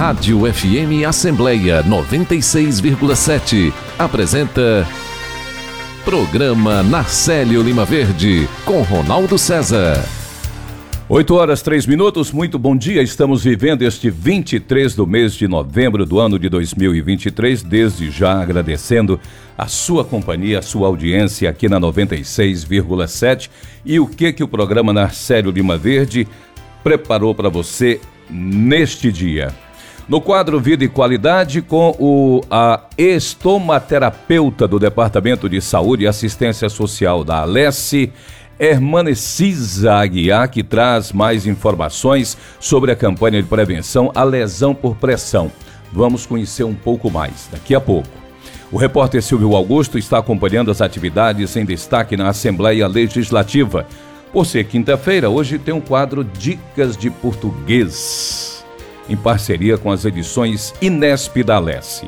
Rádio FM Assembleia 96,7 apresenta Programa Narcélio Lima Verde com Ronaldo César. 8 horas 3 minutos, muito bom dia. Estamos vivendo este 23 do mês de novembro do ano de 2023. Desde já agradecendo a sua companhia, a sua audiência aqui na 96,7 e o que que o programa Narcélio Lima Verde preparou para você neste dia. No quadro Vida e Qualidade, com o, a estomaterapeuta do Departamento de Saúde e Assistência Social da Alesse, Hermanecisa Aguiar, que traz mais informações sobre a campanha de prevenção à lesão por pressão. Vamos conhecer um pouco mais daqui a pouco. O repórter Silvio Augusto está acompanhando as atividades em destaque na Assembleia Legislativa. Por ser quinta-feira, hoje tem um quadro Dicas de Português, em parceria com as edições Inesp da Lesse.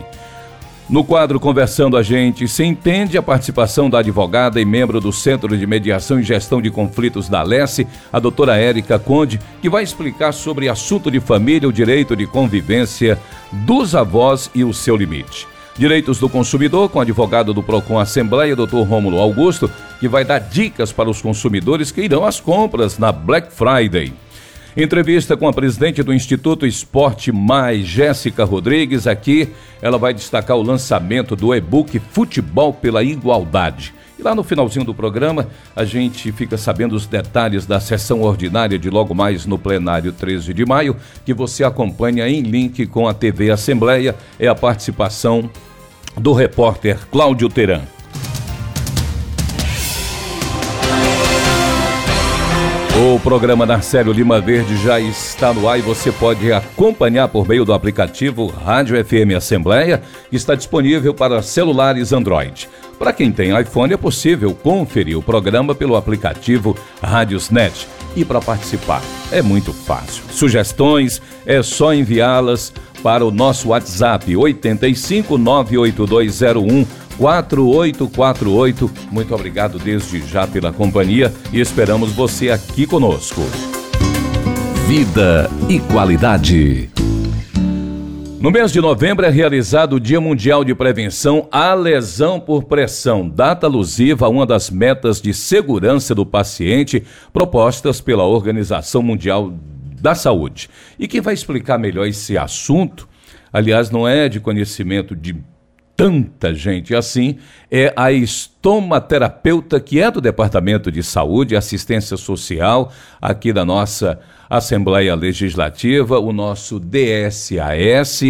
No quadro Conversando a Gente, se entende a participação da advogada e membro do Centro de Mediação e Gestão de Conflitos da Lesse, a doutora Érica Conde, que vai explicar sobre assunto de família, o direito de convivência dos avós e o seu limite. Direitos do Consumidor, com advogado do PROCON Assembleia, Dr. Rômulo Augusto, que vai dar dicas para os consumidores que irão às compras na Black Friday. Entrevista com a presidente do Instituto Esporte Mais, Jéssica Rodrigues. Aqui ela vai destacar o lançamento do e-book Futebol pela Igualdade. E lá no finalzinho do programa, a gente fica sabendo os detalhes da sessão ordinária de logo mais no plenário 13 de maio, que você acompanha em link com a TV Assembleia. É a participação do repórter Cláudio Teran. O programa Narcélio Lima Verde já está no ar e você pode acompanhar por meio do aplicativo Rádio FM Assembleia, que está disponível para celulares Android. Para quem tem iPhone, é possível conferir o programa pelo aplicativo Rádiosnet. E para participar, é muito fácil. Sugestões é só enviá-las para o nosso WhatsApp 85 98201 4848. Muito obrigado desde já pela companhia e esperamos você aqui conosco. Vida e qualidade. No mês de novembro é realizado o Dia Mundial de Prevenção à Lesão por Pressão, data alusiva a uma das metas de segurança do paciente propostas pela Organização Mundial da Saúde. E quem vai explicar melhor esse assunto, aliás, não é de conhecimento de tanta gente assim, é a estomaterapeuta que é do Departamento de Saúde e Assistência Social aqui da nossa Assembleia Legislativa, o nosso DSAS,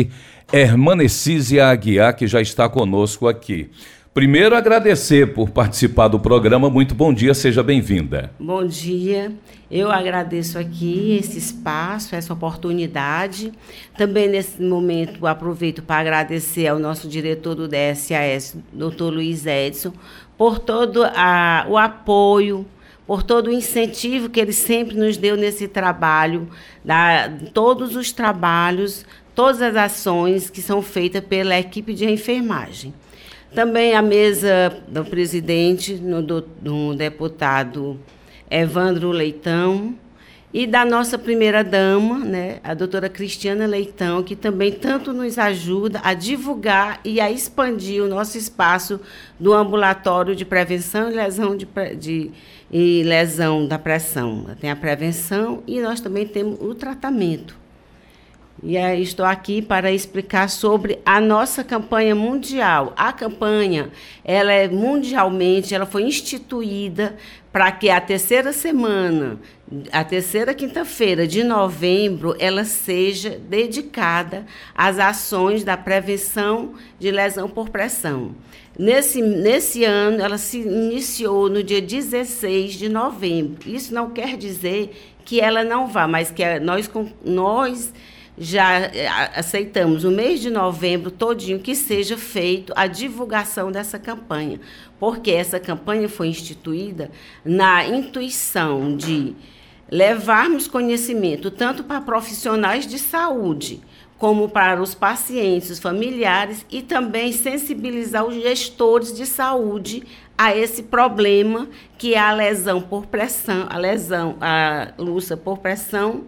Hermanecísia Aguiar, que já está conosco aqui. Primeiro, agradecer por participar do programa. Muito bom dia, seja bem-vinda. Bom dia. Eu agradeço aqui esse espaço, essa oportunidade. Também, nesse momento, aproveito para agradecer ao nosso diretor do DSAS, doutor Luiz Edson, por todo a, o apoio, por todo o incentivo que ele sempre nos deu nesse trabalho, da, todos os trabalhos, todas as ações que são feitas pela equipe de enfermagem. Também a mesa do presidente, no, do, do deputado Evandro Leitão, e da nossa primeira-dama, né, a doutora Cristiana Leitão, que também tanto nos ajuda a divulgar e a expandir o nosso espaço do ambulatório de prevenção e lesão, de, de, e lesão da pressão. Tem a prevenção e nós também temos o tratamento. E estou aqui para explicar sobre a nossa campanha mundial. A campanha, ela é mundialmente, ela foi instituída para que a terceira semana, a terceira quinta-feira de novembro, ela seja dedicada às ações da prevenção de lesão por pressão. Nesse, nesse ano, ela se iniciou no dia 16 de novembro. Isso não quer dizer que ela não vá, mas que nós, nós já eh, aceitamos o mês de novembro todinho que seja feito a divulgação dessa campanha, porque essa campanha foi instituída na intuição de levarmos conhecimento tanto para profissionais de saúde, como para os pacientes, os familiares e também sensibilizar os gestores de saúde a esse problema que é a lesão por pressão, a lesão, a lúcia por pressão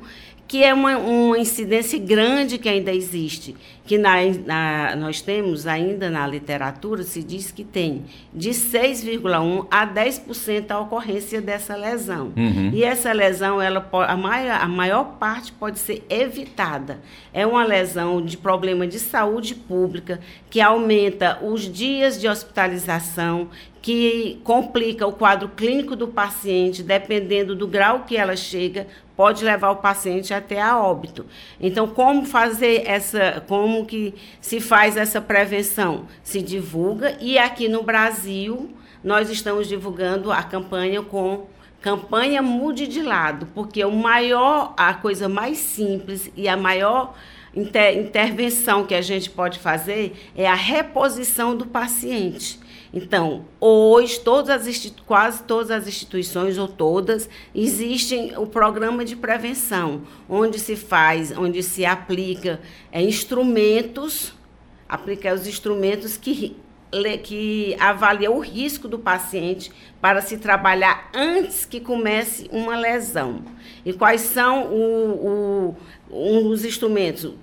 que é uma, uma incidência grande que ainda existe, que na, na, nós temos ainda na literatura, se diz que tem de 6,1% a 10% a ocorrência dessa lesão. Uhum. E essa lesão, ela, a, maior, a maior parte pode ser evitada. É uma lesão de problema de saúde pública que aumenta os dias de hospitalização, que complica o quadro clínico do paciente, dependendo do grau que ela chega, pode levar o paciente até a óbito. Então, como fazer essa, como que se faz essa prevenção? Se divulga e aqui no Brasil nós estamos divulgando a campanha com campanha mude de lado, porque o maior, a coisa mais simples e a maior inter, intervenção que a gente pode fazer é a reposição do paciente. Então, hoje, todas as, quase todas as instituições, ou todas, existem o programa de prevenção, onde se faz, onde se aplica é, instrumentos, aplica os instrumentos que, que avaliam o risco do paciente para se trabalhar antes que comece uma lesão. E quais são o, o, um dos instrumentos?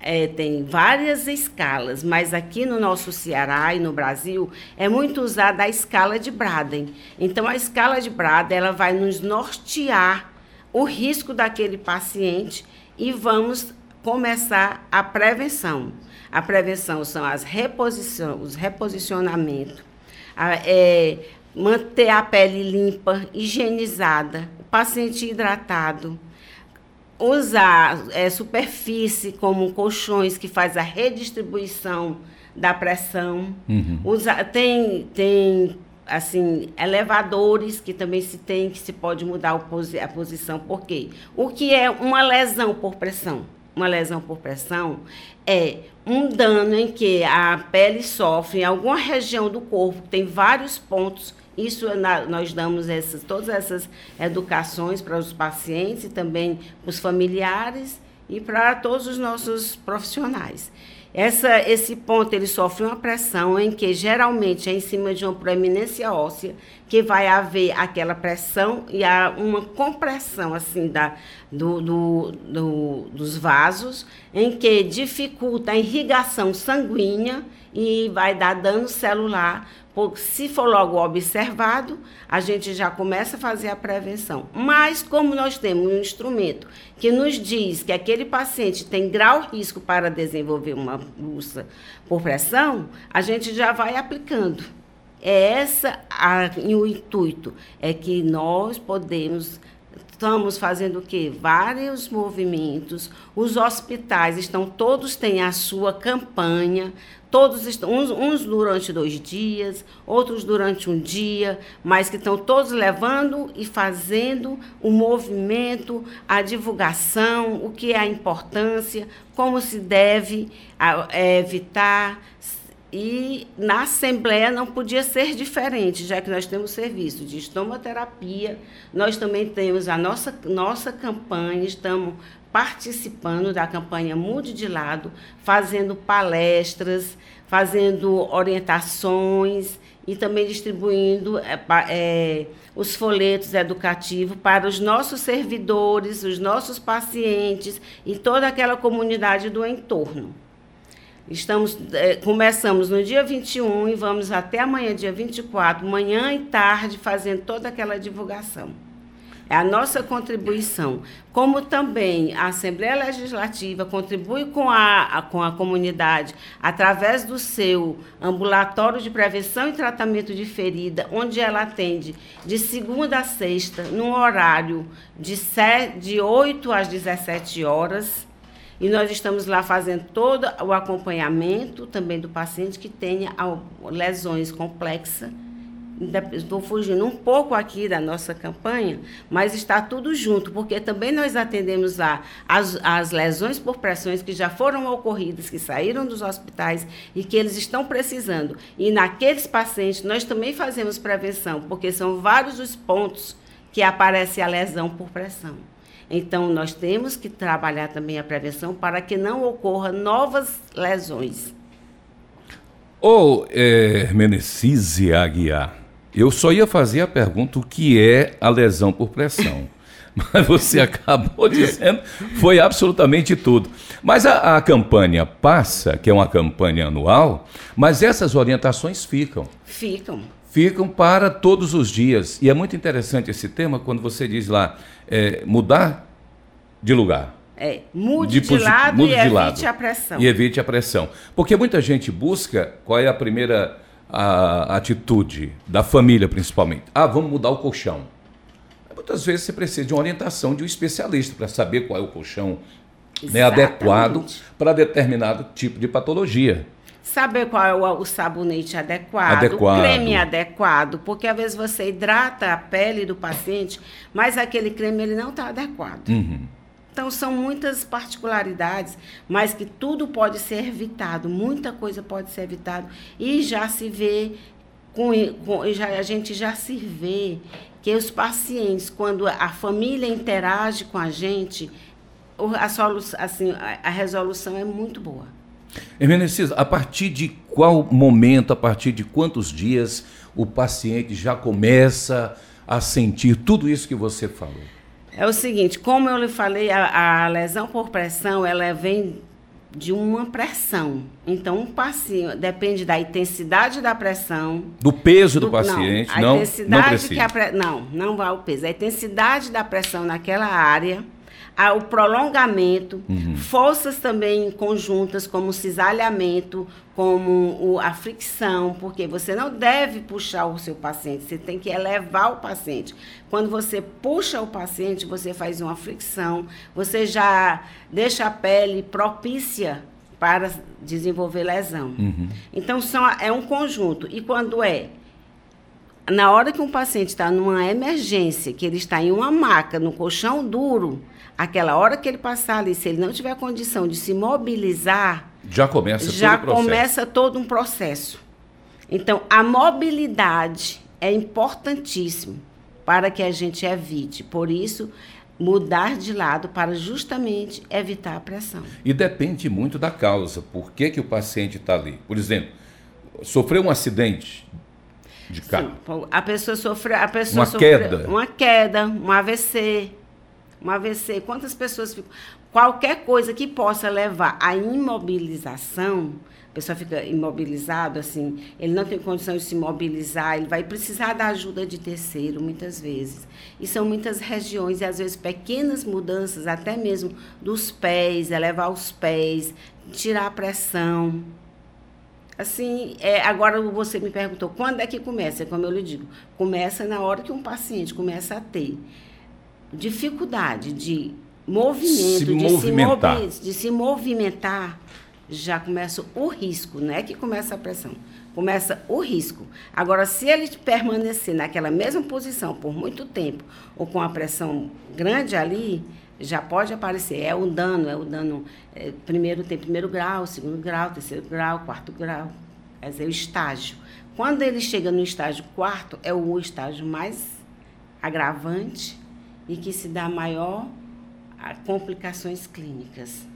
É, tem várias escalas, mas aqui no nosso Ceará e no Brasil é muito usada a escala de Braden. Então, a escala de Braden ela vai nos nortear o risco daquele paciente e vamos começar a prevenção. A prevenção são as reposição, os reposicionamentos, a, é, manter a pele limpa, higienizada, o paciente hidratado, usar é, superfície como colchões que faz a redistribuição da pressão. Uhum. Usa, tem, tem assim elevadores que também se tem que se pode mudar a posição. Por quê? O que é uma lesão por pressão? Uma lesão por pressão é um dano em que a pele sofre em alguma região do corpo, tem vários pontos isso nós damos essas, todas essas educações para os pacientes e também para os familiares e para todos os nossos profissionais. Essa, esse ponto ele sofre uma pressão em que geralmente é em cima de uma proeminência óssea que vai haver aquela pressão e há uma compressão assim da, do, do, do, dos vasos em que dificulta a irrigação sanguínea e vai dar dano celular se for logo observado, a gente já começa a fazer a prevenção. Mas, como nós temos um instrumento que nos diz que aquele paciente tem grau risco para desenvolver uma úlcera por pressão, a gente já vai aplicando. É essa a, o intuito, é que nós podemos estamos fazendo o quê? Vários movimentos. Os hospitais estão todos têm a sua campanha Todos estão, uns, uns, durante dois dias, outros durante um dia, mas que estão todos levando e fazendo o movimento, a divulgação, o que é a importância, como se deve é, evitar. E na Assembleia não podia ser diferente, já que nós temos serviço de estomoterapia, nós também temos a nossa, nossa campanha, estamos participando da campanha Mude de Lado, fazendo palestras, fazendo orientações e também distribuindo é, os folhetos educativos para os nossos servidores, os nossos pacientes e toda aquela comunidade do entorno. Estamos, é, começamos no dia 21 e vamos até amanhã, dia 24, manhã e tarde, fazendo toda aquela divulgação. É a nossa contribuição. Como também a Assembleia Legislativa contribui com a, a, com a comunidade através do seu ambulatório de prevenção e tratamento de ferida, onde ela atende de segunda a sexta, num horário de, set, de 8 às 17 horas. E nós estamos lá fazendo todo o acompanhamento também do paciente que tenha lesões complexas estou fugindo um pouco aqui da nossa campanha, mas está tudo junto, porque também nós atendemos lá as, as lesões por pressões que já foram ocorridas, que saíram dos hospitais e que eles estão precisando. E naqueles pacientes nós também fazemos prevenção, porque são vários os pontos que aparece a lesão por pressão. Então, nós temos que trabalhar também a prevenção para que não ocorra novas lesões. Ô, oh, é, Menecise Aguiar, eu só ia fazer a pergunta o que é a lesão por pressão. mas você acabou dizendo foi absolutamente tudo. Mas a, a, campanha passa, que é uma campanha anual, mas essas orientações ficam. Ficam. Ficam para todos os dias. E é muito interessante esse tema quando você diz lá, é, mudar de lugar. É, mude de, de lado mude e de evite lado. a pressão. E evite a pressão. Porque muita gente busca qual é a primeira a, a atitude da família, principalmente. Ah, vamos mudar o colchão. Muitas vezes você precisa de uma orientação de um especialista para saber qual é o colchão né, adequado para determinado tipo de patologia. Saber qual é o, o sabonete adequado, adequado, o creme adequado, porque às vezes você hidrata a pele do paciente, mas aquele creme ele não está adequado. Uhum. Então são muitas particularidades, mas que tudo pode ser evitado, muita coisa pode ser evitado e já se vê com, com já, a gente já se vê que os pacientes, quando a família interage com a gente, a, solução, assim, a, a resolução é muito boa. Hermenecidas, a partir de qual momento, a partir de quantos dias o paciente já começa a sentir tudo isso que você falou? É o seguinte, como eu lhe falei, a, a lesão por pressão, ela vem de uma pressão. Então, um paciente depende da intensidade da pressão. Do peso do, do paciente, não. A não, intensidade não que a pre... Não, não vai o peso. A intensidade da pressão naquela área o prolongamento, uhum. forças também conjuntas, como o cisalhamento, como o, a fricção, porque você não deve puxar o seu paciente, você tem que elevar o paciente. Quando você puxa o paciente, você faz uma fricção, você já deixa a pele propícia para desenvolver lesão. Uhum. Então, são, é um conjunto. E quando é na hora que um paciente está numa emergência, que ele está em uma maca, no colchão duro, aquela hora que ele passar ali, se ele não tiver condição de se mobilizar, já começa já todo começa todo um processo. Então, a mobilidade é importantíssimo para que a gente evite. Por isso, mudar de lado para justamente evitar a pressão. E depende muito da causa. Por que, que o paciente está ali? Por exemplo, sofreu um acidente de carro. Sim, a pessoa sofreu, a pessoa uma sofreu queda, uma queda, um AVC, um AVC, quantas pessoas ficam. Qualquer coisa que possa levar à imobilização, a pessoa fica imobilizado, assim, ele não tem condição de se mobilizar, ele vai precisar da ajuda de terceiro, muitas vezes. E são muitas regiões, e às vezes pequenas mudanças, até mesmo dos pés, elevar os pés, tirar a pressão. Assim, é, agora você me perguntou quando é que começa? Como eu lhe digo, começa na hora que um paciente começa a ter dificuldade de movimento, se de, movimentar. Se movi de se movimentar, já começa o risco, não é que começa a pressão, começa o risco. Agora, se ele permanecer naquela mesma posição por muito tempo, ou com a pressão grande ali, já pode aparecer. É o dano, é o dano. É, primeiro tem primeiro grau, segundo grau, terceiro grau, quarto grau. Quer dizer, o estágio. Quando ele chega no estágio quarto, é o estágio mais agravante e que se dá maior complicações clínicas.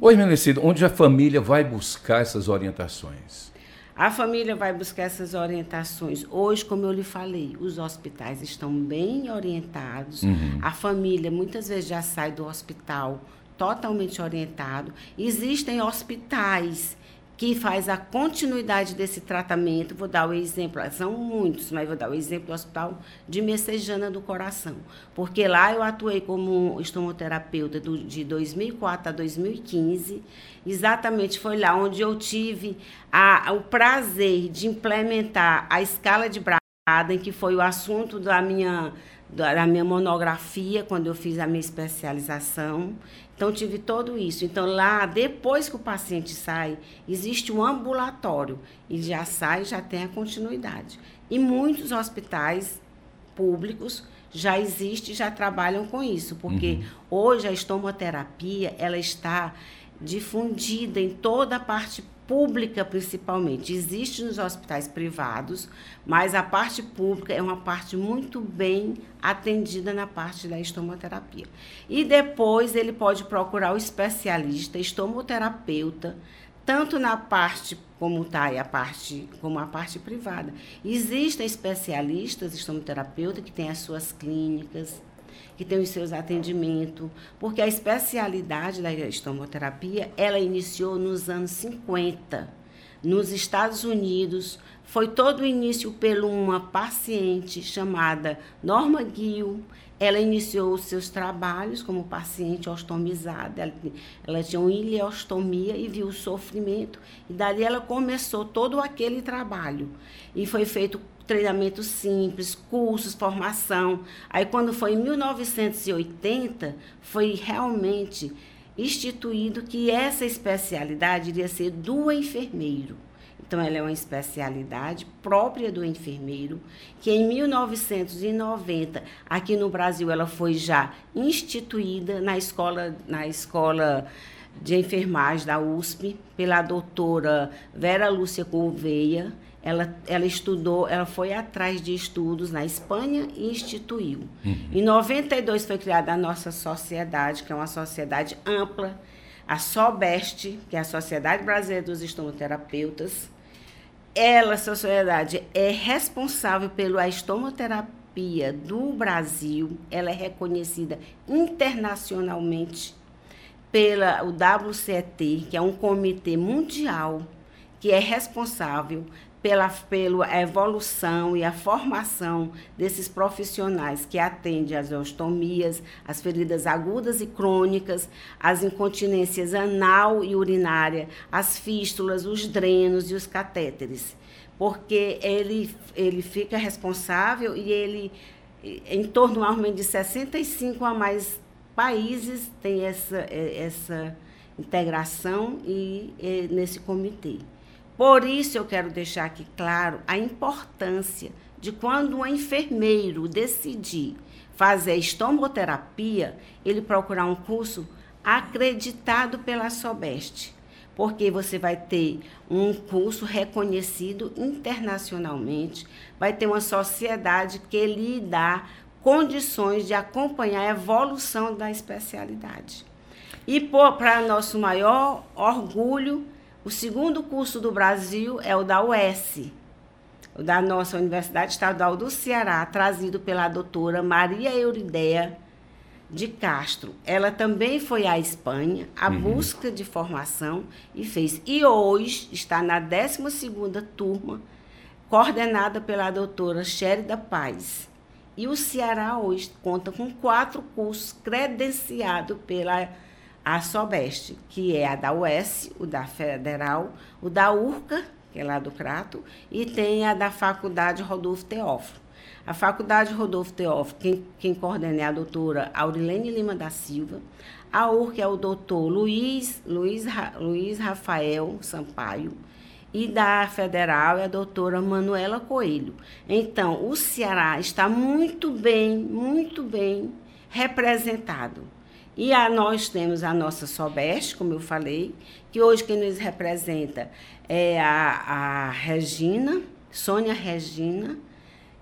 Oi, Menecido, onde a família vai buscar essas orientações? A família vai buscar essas orientações. Hoje, como eu lhe falei, os hospitais estão bem orientados. Uhum. A família muitas vezes já sai do hospital totalmente orientado. Existem hospitais que faz a continuidade desse tratamento. Vou dar o exemplo, são muitos, mas vou dar o exemplo do Hospital de Messejana do Coração, porque lá eu atuei como estomoterapeuta do, de 2004 a 2015. Exatamente foi lá onde eu tive a, o prazer de implementar a escala de Braden, que foi o assunto da minha da minha monografia, quando eu fiz a minha especialização. Então, tive todo isso. Então, lá, depois que o paciente sai, existe um ambulatório. E já sai, já tem a continuidade. E muitos hospitais públicos já existem, já trabalham com isso. Porque uhum. hoje a estomoterapia, ela está difundida em toda a parte pública principalmente. Existe nos hospitais privados, mas a parte pública é uma parte muito bem atendida na parte da estomoterapia. E depois ele pode procurar o especialista, estomoterapeuta, tanto na parte como tá a parte como a parte privada. Existem especialistas estomoterapeuta que têm as suas clínicas que tem os seus atendimentos, porque a especialidade da estomoterapia, ela iniciou nos anos 50, nos Estados Unidos, foi todo o início por uma paciente chamada Norma Gill, ela iniciou os seus trabalhos como paciente ostomizada. Ela, ela tinha uma ileostomia e viu o sofrimento. E dali ela começou todo aquele trabalho. E foi feito treinamento simples, cursos, formação. Aí, quando foi em 1980, foi realmente instituído que essa especialidade iria ser do enfermeiro. Então, ela é uma especialidade própria do enfermeiro, que em 1990, aqui no Brasil, ela foi já instituída na escola, na escola de enfermagem da USP, pela doutora Vera Lúcia Gouveia. Ela, ela estudou, ela foi atrás de estudos na Espanha e instituiu. Uhum. Em 92 foi criada a nossa sociedade, que é uma sociedade ampla, a SOBEST, que é a Sociedade Brasileira dos Estomoterapeutas, ela, sociedade, é responsável pela estomoterapia do Brasil. Ela é reconhecida internacionalmente pela o WCT, que é um comitê mundial que é responsável pela, pela evolução e a formação desses profissionais que atendem às ostomias, as feridas agudas e crônicas, as incontinências anal e urinária, as fístulas, os drenos e os catéteres. Porque ele, ele fica responsável e ele, em torno de 65 a mais países, tem essa, essa integração e, e nesse comitê. Por isso eu quero deixar aqui claro a importância de quando um enfermeiro decidir fazer estomoterapia, ele procurar um curso acreditado pela Sobeste, porque você vai ter um curso reconhecido internacionalmente, vai ter uma sociedade que lhe dá condições de acompanhar a evolução da especialidade. E para nosso maior orgulho, o segundo curso do Brasil é o da UES, o da nossa Universidade Estadual do Ceará, trazido pela doutora Maria Eurideia de Castro. Ela também foi à Espanha, à uhum. busca de formação, e fez. E hoje está na 12ª turma, coordenada pela doutora Sherida Paz. E o Ceará hoje conta com quatro cursos credenciados pela a Sobeste, que é a da UES, o da Federal, o da URCA, que é lá do Crato, e tem a da Faculdade Rodolfo Teófilo. A Faculdade Rodolfo Teófilo, quem, quem coordena é a doutora Aurilene Lima da Silva, a URCA é o doutor Luiz, Luiz, Luiz Rafael Sampaio, e da Federal é a doutora Manuela Coelho. Então, o Ceará está muito bem, muito bem representado e a, nós temos a nossa Sobeste, como eu falei, que hoje quem nos representa é a, a Regina, Sônia Regina,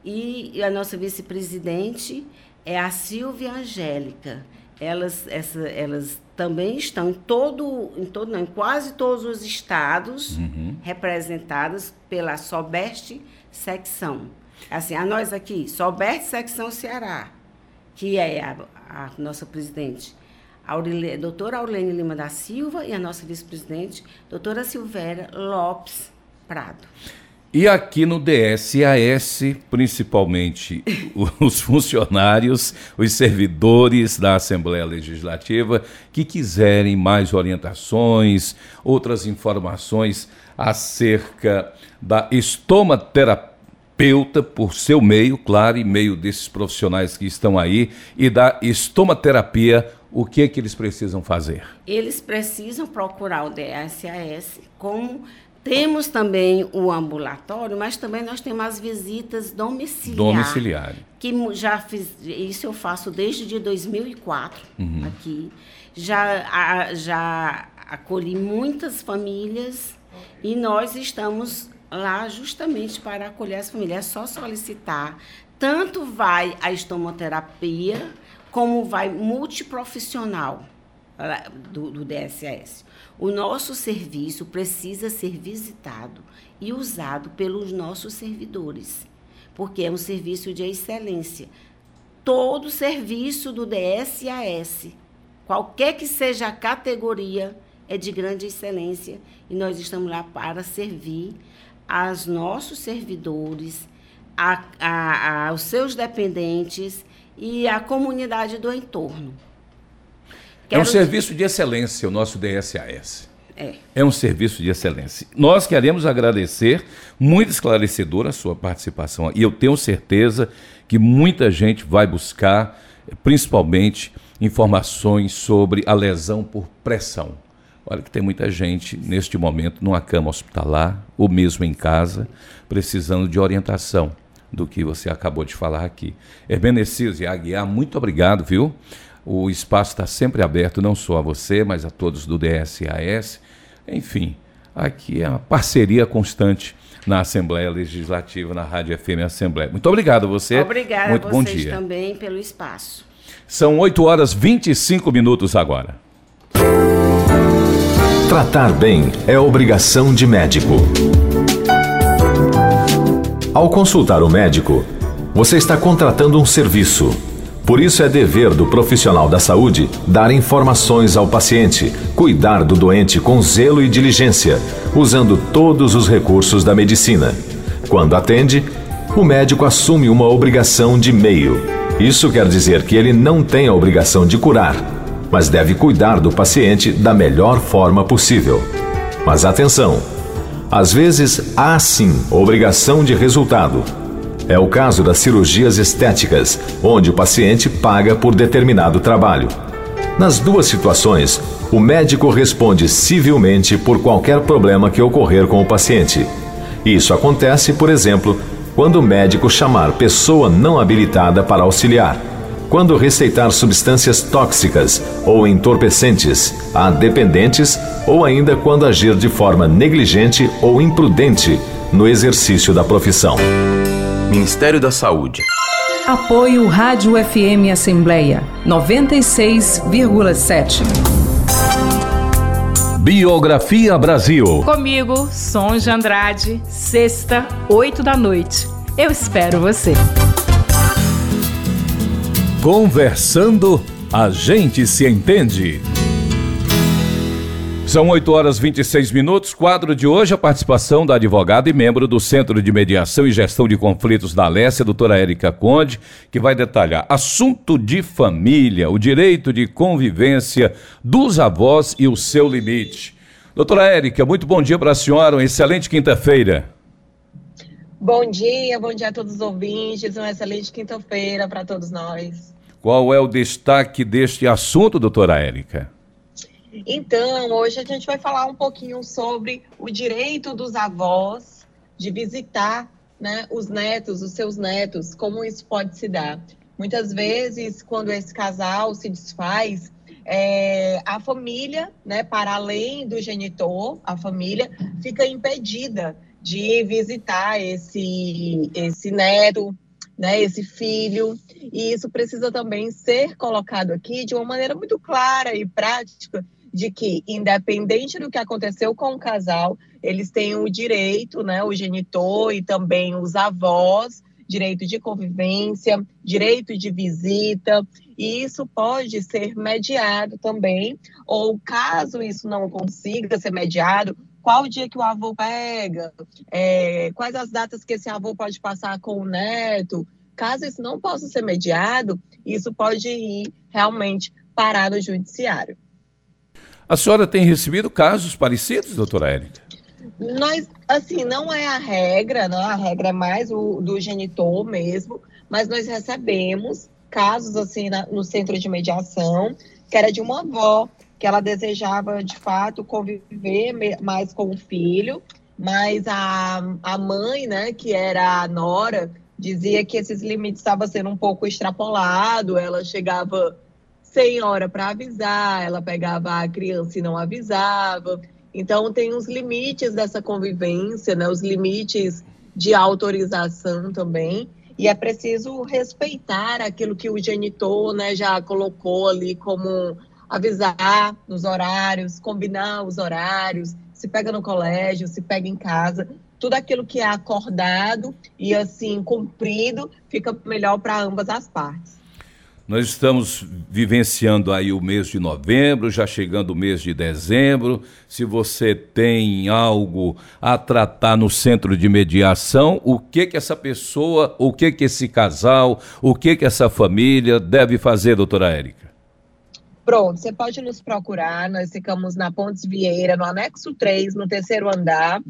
e a nossa vice-presidente é a Silvia Angélica. Elas, essa, elas também estão em todo, em todo, não, em quase todos os estados uhum. representadas pela Sobeste secção. Assim, a nós aqui, Sobeste secção Ceará, que é a, a nossa presidente Aurile, doutora Aurelene Lima da Silva e a nossa vice-presidente, doutora Silvéria Lopes Prado. E aqui no DSAS, principalmente os funcionários, os servidores da Assembleia Legislativa que quiserem mais orientações, outras informações acerca da estomaterapeuta por seu meio, claro, e meio desses profissionais que estão aí, e da estomaterapia o que é que eles precisam fazer? Eles precisam procurar o DSAS como temos também o ambulatório, mas também nós temos as visitas domiciliares. Domiciliar. Que já fiz, isso eu faço desde de 2004 uhum. aqui. Já, já acolhi muitas famílias e nós estamos lá justamente para acolher as famílias. É só solicitar. Tanto vai a estomoterapia como vai multiprofissional do, do DSS. O nosso serviço precisa ser visitado e usado pelos nossos servidores, porque é um serviço de excelência. todo serviço do DSAS, qualquer que seja a categoria, é de grande excelência e nós estamos lá para servir aos nossos servidores, a, a, aos seus dependentes e à comunidade do entorno. Quero... É um serviço de excelência o nosso DSAS. É. é um serviço de excelência. Nós queremos agradecer, muito esclarecedora a sua participação. E eu tenho certeza que muita gente vai buscar, principalmente, informações sobre a lesão por pressão. Olha que tem muita gente neste momento numa cama hospitalar ou mesmo em casa, precisando de orientação do que você acabou de falar aqui. Hermeneciso e Aguiar, muito obrigado, viu? O espaço está sempre aberto, não só a você, mas a todos do DSAS. Enfim, aqui é uma parceria constante na Assembleia Legislativa, na Rádio FM Assembleia. Muito obrigado a você. Obrigada Muito a bom vocês dia. também pelo espaço. São 8 horas 25 minutos agora. Tratar bem é obrigação de médico. Ao consultar o médico, você está contratando um serviço. Por isso é dever do profissional da saúde dar informações ao paciente, cuidar do doente com zelo e diligência, usando todos os recursos da medicina. Quando atende, o médico assume uma obrigação de meio. Isso quer dizer que ele não tem a obrigação de curar, mas deve cuidar do paciente da melhor forma possível. Mas atenção! Às vezes há sim obrigação de resultado. É o caso das cirurgias estéticas, onde o paciente paga por determinado trabalho. Nas duas situações, o médico responde civilmente por qualquer problema que ocorrer com o paciente. Isso acontece, por exemplo, quando o médico chamar pessoa não habilitada para auxiliar, quando receitar substâncias tóxicas ou entorpecentes a dependentes ou ainda quando agir de forma negligente ou imprudente no exercício da profissão. Ministério da Saúde. Apoio Rádio FM Assembleia 96,7. Biografia Brasil. Comigo, Sonja Andrade, sexta, oito da noite. Eu espero você. Conversando, a gente se entende. São 8 horas 26 minutos. Quadro de hoje, a participação da advogada e membro do Centro de Mediação e Gestão de Conflitos da Alessia, doutora Érica Conde, que vai detalhar assunto de família, o direito de convivência dos avós e o seu limite. Doutora Érica, muito bom dia para a senhora, uma excelente quinta-feira. Bom dia, bom dia a todos os ouvintes, uma excelente quinta-feira para todos nós. Qual é o destaque deste assunto, doutora Érica? Então, hoje a gente vai falar um pouquinho sobre o direito dos avós de visitar né, os netos, os seus netos, como isso pode se dar. Muitas vezes, quando esse casal se desfaz, é, a família, né, para além do genitor, a família fica impedida de visitar esse, esse neto, né, esse filho, e isso precisa também ser colocado aqui de uma maneira muito clara e prática de que, independente do que aconteceu com o casal, eles têm o direito, né, o genitor e também os avós, direito de convivência, direito de visita, e isso pode ser mediado também, ou caso isso não consiga ser mediado, qual o dia que o avô pega, é, quais as datas que esse avô pode passar com o neto. Caso isso não possa ser mediado, isso pode ir realmente parar no judiciário. A senhora tem recebido casos parecidos, doutora Érica? Nós, assim, não é a regra, não, a regra é mais o do genitor mesmo, mas nós recebemos casos, assim, na, no centro de mediação, que era de uma avó, que ela desejava, de fato, conviver mais com o filho, mas a, a mãe, né, que era a nora, dizia que esses limites estavam sendo um pouco extrapolado, ela chegava sem hora para avisar, ela pegava a criança e não avisava. Então, tem os limites dessa convivência, né? os limites de autorização também. E é preciso respeitar aquilo que o genitor né, já colocou ali como avisar nos horários, combinar os horários, se pega no colégio, se pega em casa. Tudo aquilo que é acordado e assim cumprido fica melhor para ambas as partes. Nós estamos vivenciando aí o mês de novembro, já chegando o mês de dezembro. Se você tem algo a tratar no centro de mediação, o que que essa pessoa, o que que esse casal, o que que essa família deve fazer, doutora Érica? Pronto, você pode nos procurar. Nós ficamos na Pontes Vieira, no anexo 3, no terceiro andar,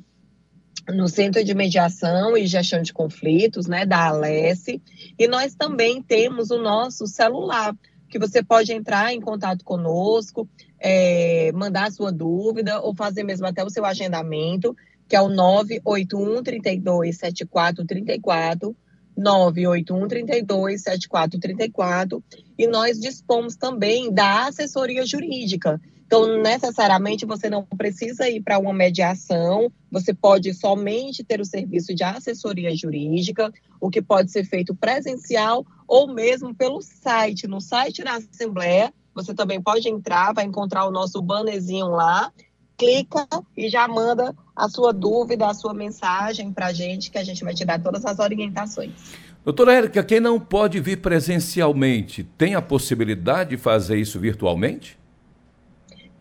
no Centro de Mediação e Gestão de Conflitos, né, da Alesse. E nós também temos o nosso celular, que você pode entrar em contato conosco, é, mandar a sua dúvida ou fazer mesmo até o seu agendamento, que é o 981 32 7434 981 32 7434 e nós dispomos também da assessoria jurídica. Então, necessariamente, você não precisa ir para uma mediação, você pode somente ter o serviço de assessoria jurídica, o que pode ser feito presencial ou mesmo pelo site. No site da Assembleia, você também pode entrar, vai encontrar o nosso bannerzinho lá, clica e já manda a sua dúvida, a sua mensagem para a gente, que a gente vai te dar todas as orientações. Doutora Érica, quem não pode vir presencialmente, tem a possibilidade de fazer isso virtualmente?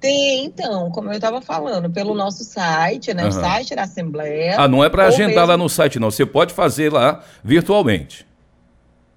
Tem, então, como eu estava falando, pelo nosso site, né? Uhum. O site da Assembleia. Ah, não é para agendar mesmo... lá no site, não. Você pode fazer lá virtualmente.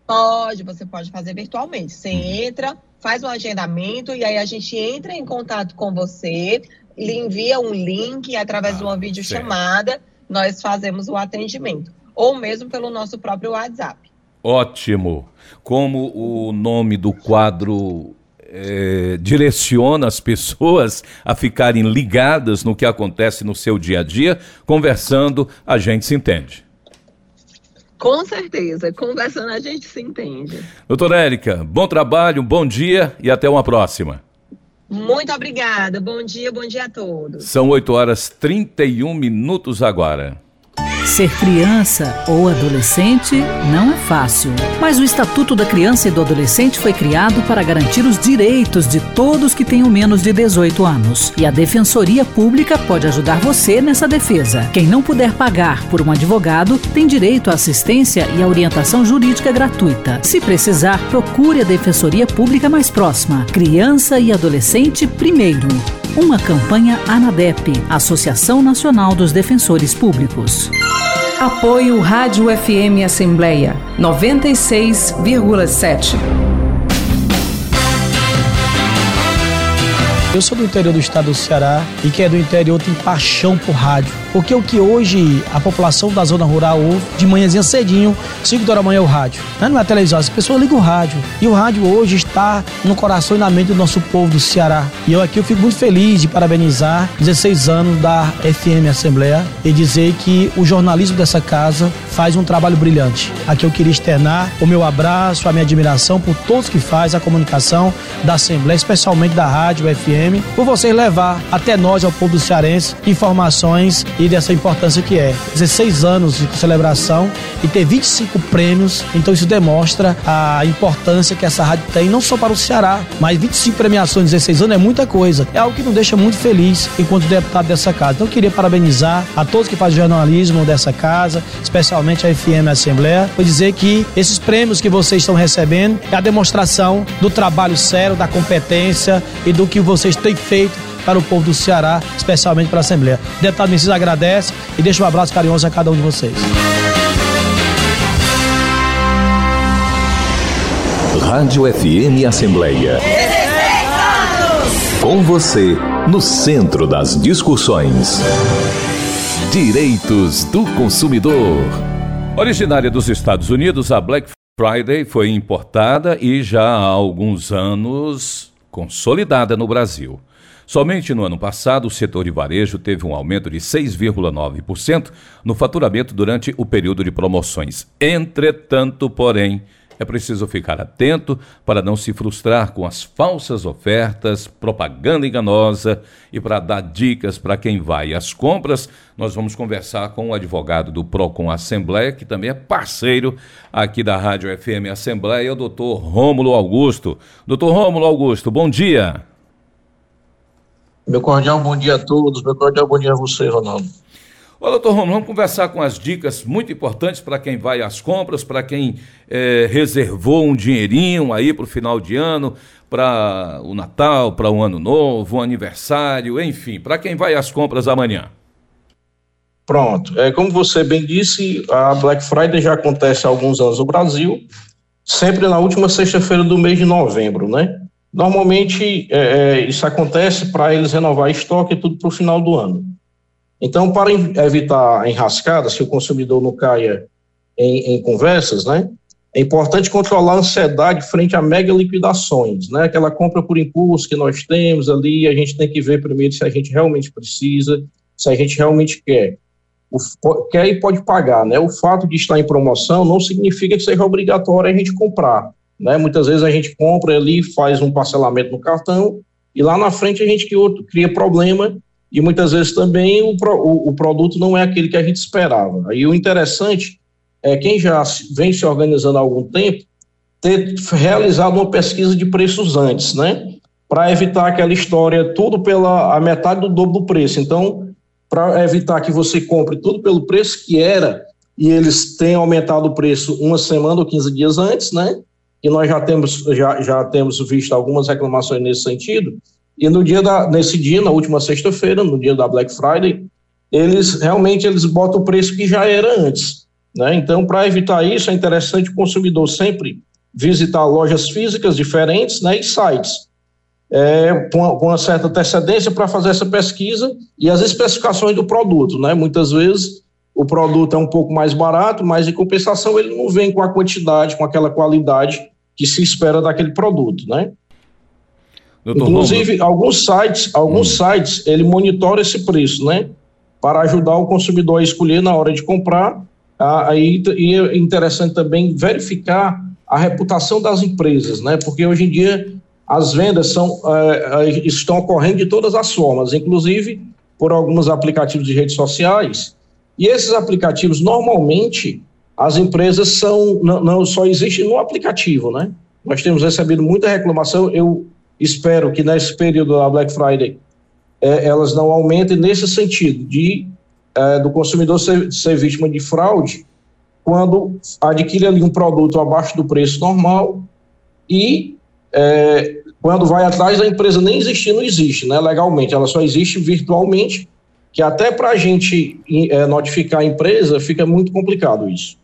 Pode, você pode fazer virtualmente. Você uhum. entra, faz o um agendamento e aí a gente entra em contato com você, lhe envia um link através ah, de uma videochamada, nós fazemos o atendimento ou mesmo pelo nosso próprio WhatsApp. Ótimo. Como o nome do quadro é, direciona as pessoas a ficarem ligadas no que acontece no seu dia a dia, conversando, a gente se entende. Com certeza, conversando a gente se entende. Doutora Érica, bom trabalho, bom dia e até uma próxima. Muito obrigada, bom dia, bom dia a todos. São 8 horas 31 minutos agora. Ser criança ou adolescente não é fácil, mas o Estatuto da Criança e do Adolescente foi criado para garantir os direitos de todos que tenham menos de 18 anos. E a Defensoria Pública pode ajudar você nessa defesa. Quem não puder pagar por um advogado tem direito à assistência e à orientação jurídica gratuita. Se precisar, procure a Defensoria Pública mais próxima. Criança e Adolescente primeiro. Uma campanha ANADEP, Associação Nacional dos Defensores Públicos. Apoio Rádio FM Assembleia 96,7. Eu sou do interior do estado do Ceará e que é do interior tem paixão por rádio. Porque o que hoje a população da zona rural ouve, de manhãzinha cedinho, 5 horas da manhã é o rádio. Não é a televisão, as pessoas ligam o rádio. E o rádio hoje está no coração e na mente do nosso povo do Ceará. E eu aqui eu fico muito feliz de parabenizar 16 anos da FM Assembleia e dizer que o jornalismo dessa casa faz um trabalho brilhante. Aqui eu queria externar o meu abraço, a minha admiração por todos que faz a comunicação da Assembleia, especialmente da Rádio FM, por vocês levar até nós, ao povo cearense, informações e dessa importância que é. 16 anos de celebração e ter 25 prêmios, então isso demonstra a importância que essa rádio tem, não só para o Ceará, mas 25 premiações em 16 anos é muita coisa. É algo que nos deixa muito feliz enquanto deputado dessa casa. Então eu queria parabenizar a todos que fazem jornalismo dessa casa, especialmente a FM Assembleia, por dizer que esses prêmios que vocês estão recebendo é a demonstração do trabalho sério, da competência e do que vocês têm feito para o povo do Ceará, especialmente para a Assembleia. Deputado Messias agradece e deixa um abraço carinhoso a cada um de vocês. Rádio FM Assembleia. Com você, no centro das discussões. Direitos do consumidor. Originária dos Estados Unidos, a Black Friday foi importada e já há alguns anos consolidada no Brasil. Somente no ano passado, o setor de varejo teve um aumento de 6,9% no faturamento durante o período de promoções. Entretanto, porém, é preciso ficar atento para não se frustrar com as falsas ofertas, propaganda enganosa e para dar dicas para quem vai às compras, nós vamos conversar com o advogado do Procon Assembleia, que também é parceiro aqui da Rádio FM Assembleia, o doutor Rômulo Augusto. Doutor Rômulo Augusto, bom dia. Meu cordial bom dia a todos, meu cordial bom dia a você, Ronaldo. Ô, doutor Romulo, vamos conversar com as dicas muito importantes para quem vai às compras, para quem é, reservou um dinheirinho aí para o final de ano, para o Natal, para o Ano Novo, o aniversário, enfim, para quem vai às compras amanhã. Pronto. É, como você bem disse, a Black Friday já acontece há alguns anos no Brasil, sempre na última sexta-feira do mês de novembro, né? Normalmente é, é isso acontece para eles renovar estoque tudo para o final do ano. Então, para evitar enrascadas, que o consumidor não caia em, em conversas, né? É importante controlar a ansiedade frente a mega liquidações, né? Aquela compra por impulso que nós temos ali, a gente tem que ver primeiro se a gente realmente precisa, se a gente realmente quer o, quer e pode pagar, né? O fato de estar em promoção não significa que seja obrigatório a gente comprar, né? Muitas vezes a gente compra ali, faz um parcelamento no cartão e lá na frente a gente cria problema e muitas vezes também o, o, o produto não é aquele que a gente esperava. Aí o interessante é quem já vem se organizando há algum tempo ter realizado uma pesquisa de preços antes, né? Para evitar aquela história tudo pela a metade do dobro do preço. Então, para evitar que você compre tudo pelo preço que era e eles tenham aumentado o preço uma semana ou 15 dias antes, né? E nós já temos, já, já temos visto algumas reclamações nesse sentido. E no dia da, nesse dia, na última sexta-feira, no dia da Black Friday, eles realmente eles botam o preço que já era antes. Né? Então, para evitar isso, é interessante o consumidor sempre visitar lojas físicas diferentes né, e sites é, com, com uma certa antecedência para fazer essa pesquisa e as especificações do produto, né? Muitas vezes o produto é um pouco mais barato, mas em compensação ele não vem com a quantidade, com aquela qualidade que se espera daquele produto, né? Doutor Inclusive, Romulo. alguns sites, alguns hum. sites, ele monitora esse preço, né? Para ajudar o consumidor a escolher na hora de comprar. Aí e é interessante também verificar a reputação das empresas, né? Porque hoje em dia as vendas são, é, estão ocorrendo de todas as formas, inclusive por alguns aplicativos de redes sociais. E esses aplicativos, normalmente, as empresas são não, não só existem no aplicativo, né? Nós temos recebido muita reclamação. Eu espero que nesse período da Black Friday é, elas não aumentem nesse sentido de é, do consumidor ser, ser vítima de fraude quando adquire ali um produto abaixo do preço normal e é, quando vai atrás, a empresa nem existir, não existe, né, legalmente, ela só existe virtualmente, que até para a gente é, notificar a empresa fica muito complicado isso.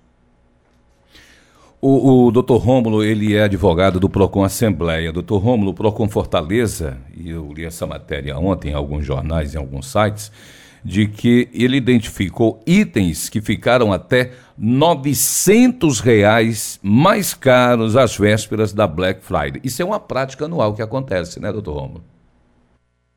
O, o doutor Rômulo, ele é advogado do PROCON Assembleia. Doutor Rômulo, o PROCON Fortaleza, e eu li essa matéria ontem em alguns jornais, em alguns sites, de que ele identificou itens que ficaram até 900 reais mais caros às vésperas da Black Friday. Isso é uma prática anual que acontece, né, doutor Romulo?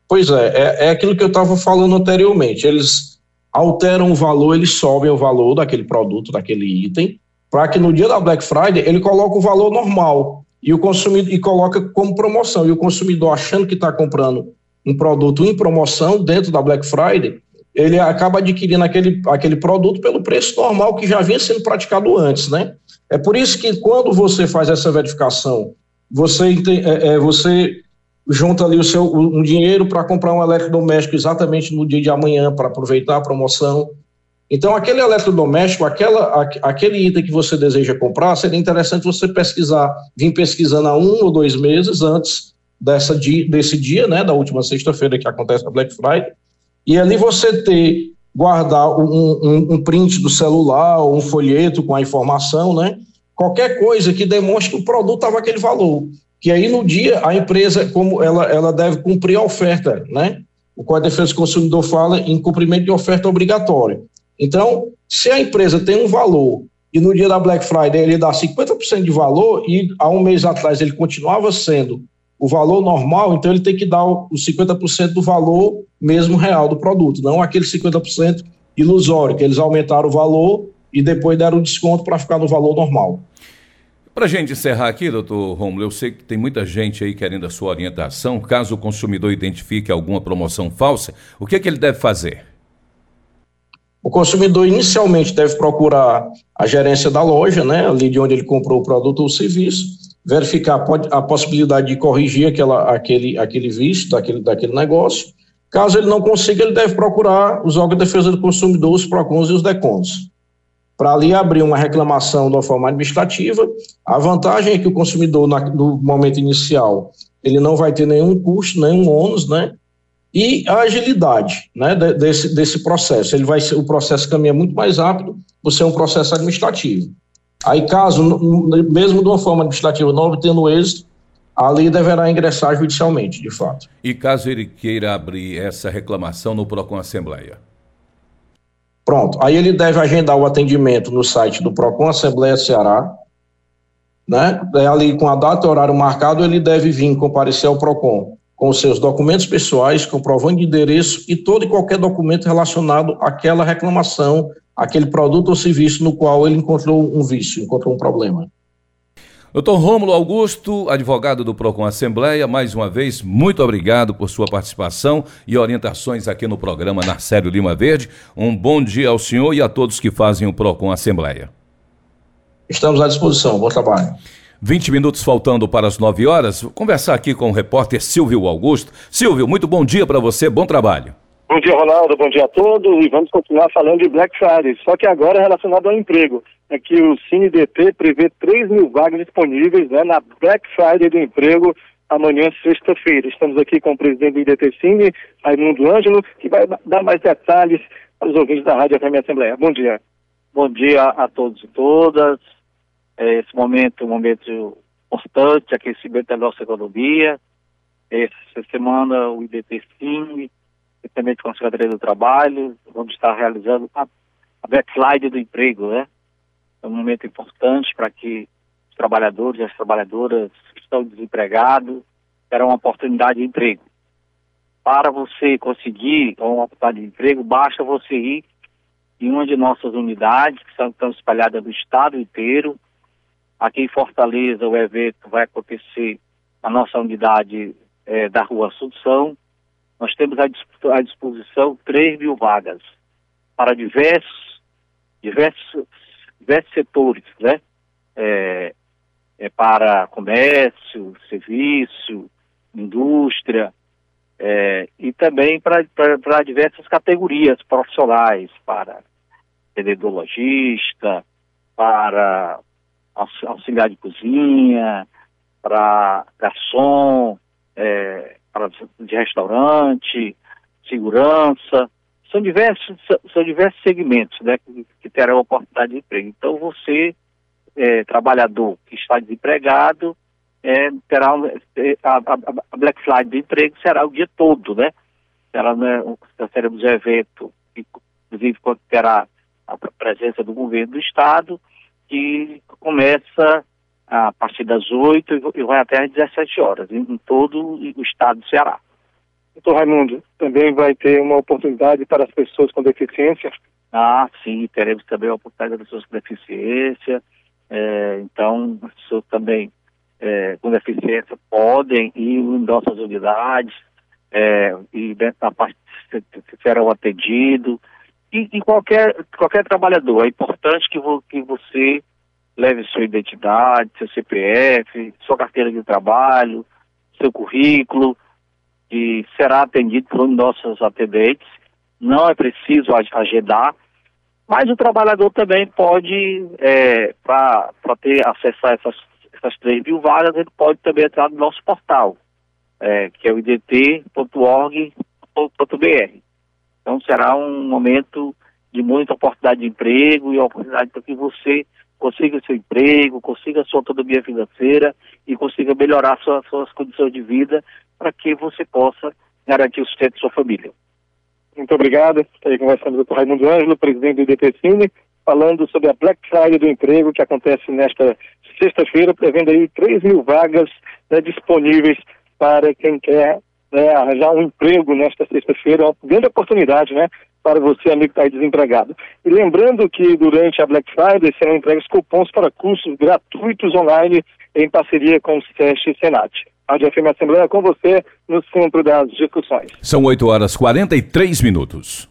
Pois é, é, é aquilo que eu estava falando anteriormente. Eles alteram o valor, eles sobem o valor daquele produto, daquele item, para que no dia da Black Friday ele coloque o valor normal e o consumidor e coloca como promoção. E o consumidor achando que está comprando um produto em promoção dentro da Black Friday, ele acaba adquirindo aquele, aquele produto pelo preço normal que já vinha sendo praticado antes, né? É por isso que quando você faz essa verificação, você, é, é, você junta ali o seu um dinheiro para comprar um eletrodoméstico exatamente no dia de amanhã para aproveitar a promoção. Então, aquele eletrodoméstico, aquela, aquele item que você deseja comprar, seria interessante você pesquisar, vir pesquisando há um ou dois meses antes dessa desse dia, né, da última sexta-feira que acontece a Black Friday, e ali você ter, guardar um, um, um print do celular, um folheto com a informação, né? Qualquer coisa que demonstre que o produto estava aquele valor. Que aí no dia a empresa, como ela, ela deve cumprir a oferta, né? O Código de Defesa do Consumidor fala em cumprimento de oferta obrigatória. Então, se a empresa tem um valor e no dia da Black Friday ele dá 50% de valor e há um mês atrás ele continuava sendo o valor normal, então ele tem que dar os 50% do valor mesmo real do produto, não aquele 50% ilusório, que eles aumentaram o valor e depois deram o desconto para ficar no valor normal. Para a gente encerrar aqui, doutor Romulo, eu sei que tem muita gente aí querendo a sua orientação. Caso o consumidor identifique alguma promoção falsa, o que, é que ele deve fazer? O consumidor inicialmente deve procurar a gerência da loja, né, ali de onde ele comprou o produto ou o serviço, verificar a possibilidade de corrigir aquela, aquele, aquele vício daquele, daquele negócio. Caso ele não consiga, ele deve procurar os órgãos de defesa do consumidor, os PROCONs e os DECONs. Para ali abrir uma reclamação de uma forma administrativa, a vantagem é que o consumidor, no momento inicial, ele não vai ter nenhum custo, nenhum ônus, né? E a agilidade né, desse, desse processo. Ele vai ser, o processo caminha muito mais rápido por ser um processo administrativo. Aí, caso, mesmo de uma forma administrativa não obtendo êxito, ali deverá ingressar judicialmente, de fato. E caso ele queira abrir essa reclamação no PROCON Assembleia? Pronto, aí ele deve agendar o atendimento no site do PROCON Assembleia Ceará, né? É ali com a data e horário marcado, ele deve vir comparecer ao PROCON com seus documentos pessoais, comprovando de endereço e todo e qualquer documento relacionado àquela reclamação, aquele produto ou serviço no qual ele encontrou um vício, encontrou um problema. Doutor Rômulo Augusto, advogado do PROCON Assembleia, mais uma vez, muito obrigado por sua participação e orientações aqui no programa Narcélio Lima Verde. Um bom dia ao senhor e a todos que fazem o PROCON Assembleia. Estamos à disposição, bom trabalho. 20 minutos faltando para as 9 horas, vou conversar aqui com o repórter Silvio Augusto. Silvio, muito bom dia para você, bom trabalho. Bom dia, Ronaldo, bom dia a todos e vamos continuar falando de Black Friday, só que agora relacionado ao emprego é que o CineDT prevê 3 mil vagas disponíveis né, na Black Friday do emprego amanhã, sexta-feira. Estamos aqui com o presidente do IDT Cine, Raimundo Ângelo, que vai dar mais detalhes para os ouvintes da Rádio FM Assembleia. Bom dia. Bom dia a todos e todas. É, esse momento um momento importante, aquecimento da nossa economia. Essa semana o IDT Cine, também com a Secretaria do Trabalho, vamos estar realizando a, a Black Friday do emprego, né? é um momento importante para que os trabalhadores e as trabalhadoras que estão desempregados terão uma oportunidade de emprego. Para você conseguir uma oportunidade de emprego, basta você ir em uma de nossas unidades, que estão espalhadas no estado inteiro. Aqui em Fortaleza, o evento vai acontecer na nossa unidade é, da Rua Assunção. Nós temos à disposição 3 mil vagas para diversos, diversos diversos setores, né? É, é para comércio, serviço, indústria, é, e também para diversas categorias profissionais, para vendedor para auxiliar de cozinha, para garçom, é, para de restaurante, segurança, são diversos, são diversos segmentos né, que, que terão oportunidade de emprego. Então, você, é, trabalhador que está desempregado, é, terá é, a, a, a, Black Friday do emprego será o dia todo, né? Será, né, teremos um evento, inclusive quando terá a presença do governo do Estado, que começa a partir das 8 e vai até às 17 horas, em, todo o estado do Ceará. Doutor Raimundo, também vai ter uma oportunidade para as pessoas com deficiência? Ah, sim, teremos também a oportunidade das pessoas com deficiência. É, então, as pessoas também é, com deficiência podem ir em nossas unidades é, e a parte serão atendidos. E, e, qualquer, qualquer trabalhador, é importante que, vo, que você leve sua identidade, seu CPF, sua carteira de trabalho, seu currículo, que será atendido por um de nossos atendentes. Não é preciso agendar, mas o trabalhador também pode, é, para ter acesso a essas, essas 3 mil vagas, ele pode também entrar no nosso portal, é, que é o idt.org.br. Então será um momento de muita oportunidade de emprego e oportunidade para que você consiga seu emprego, consiga sua autonomia financeira e consiga melhorar sua, suas condições de vida para que você possa garantir o sustento de sua família. Muito obrigado. Estou aí conversando com o Raimundo Ângelo, presidente do IDT Cine, falando sobre a Black Friday do emprego que acontece nesta sexta-feira, prevendo aí 3 mil vagas né, disponíveis para quem quer né, arranjar um emprego nesta sexta-feira, uma grande oportunidade, né, para você, amigo que está desempregado. E lembrando que durante a Black Friday serão entregues cupons para cursos gratuitos online em parceria com o SESC e Senat. A FM Assembleia com você no centro das discussões. São 8 horas 43 minutos.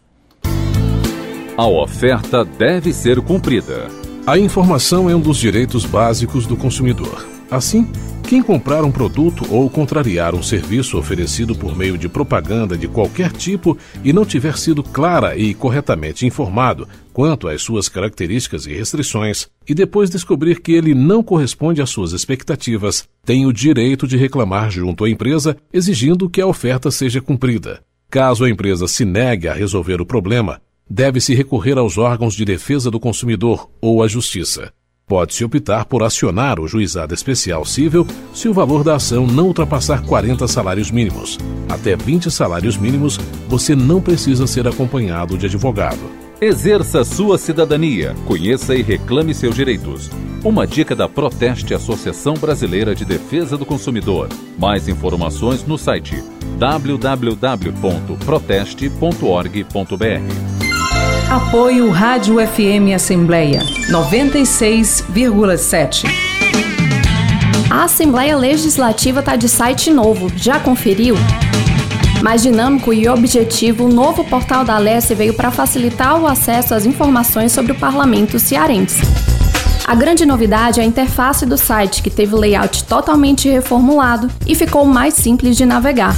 A oferta deve ser cumprida. A informação é um dos direitos básicos do consumidor. Assim, Quem comprar um produto ou contrariar um serviço oferecido por meio de propaganda de qualquer tipo e não tiver sido clara e corretamente informado quanto às suas características e restrições, e depois descobrir que ele não corresponde às suas expectativas, tem o direito de reclamar junto à empresa, exigindo que a oferta seja cumprida. Caso a empresa se negue a resolver o problema, deve-se recorrer aos órgãos de defesa do consumidor ou à justiça. Pode-se optar por acionar o juizado especial civil se o valor da ação não ultrapassar 40 salários mínimos. Até 20 salários mínimos, você não precisa ser acompanhado de advogado. Exerça sua cidadania, conheça e reclame seus direitos. Uma dica da Proteste Associação Brasileira de Defesa do Consumidor. Mais informações no site www.proteste.org.br. Apoio Rádio FM Assembleia 96,7. A Assembleia Legislativa está de site novo. Já conferiu? Mais dinâmico e objetivo, o novo portal da Alesse veio para facilitar o acesso às informações sobre o parlamento cearense. A grande novidade é a interface do site, que teve o layout totalmente reformulado e ficou mais simples de navegar.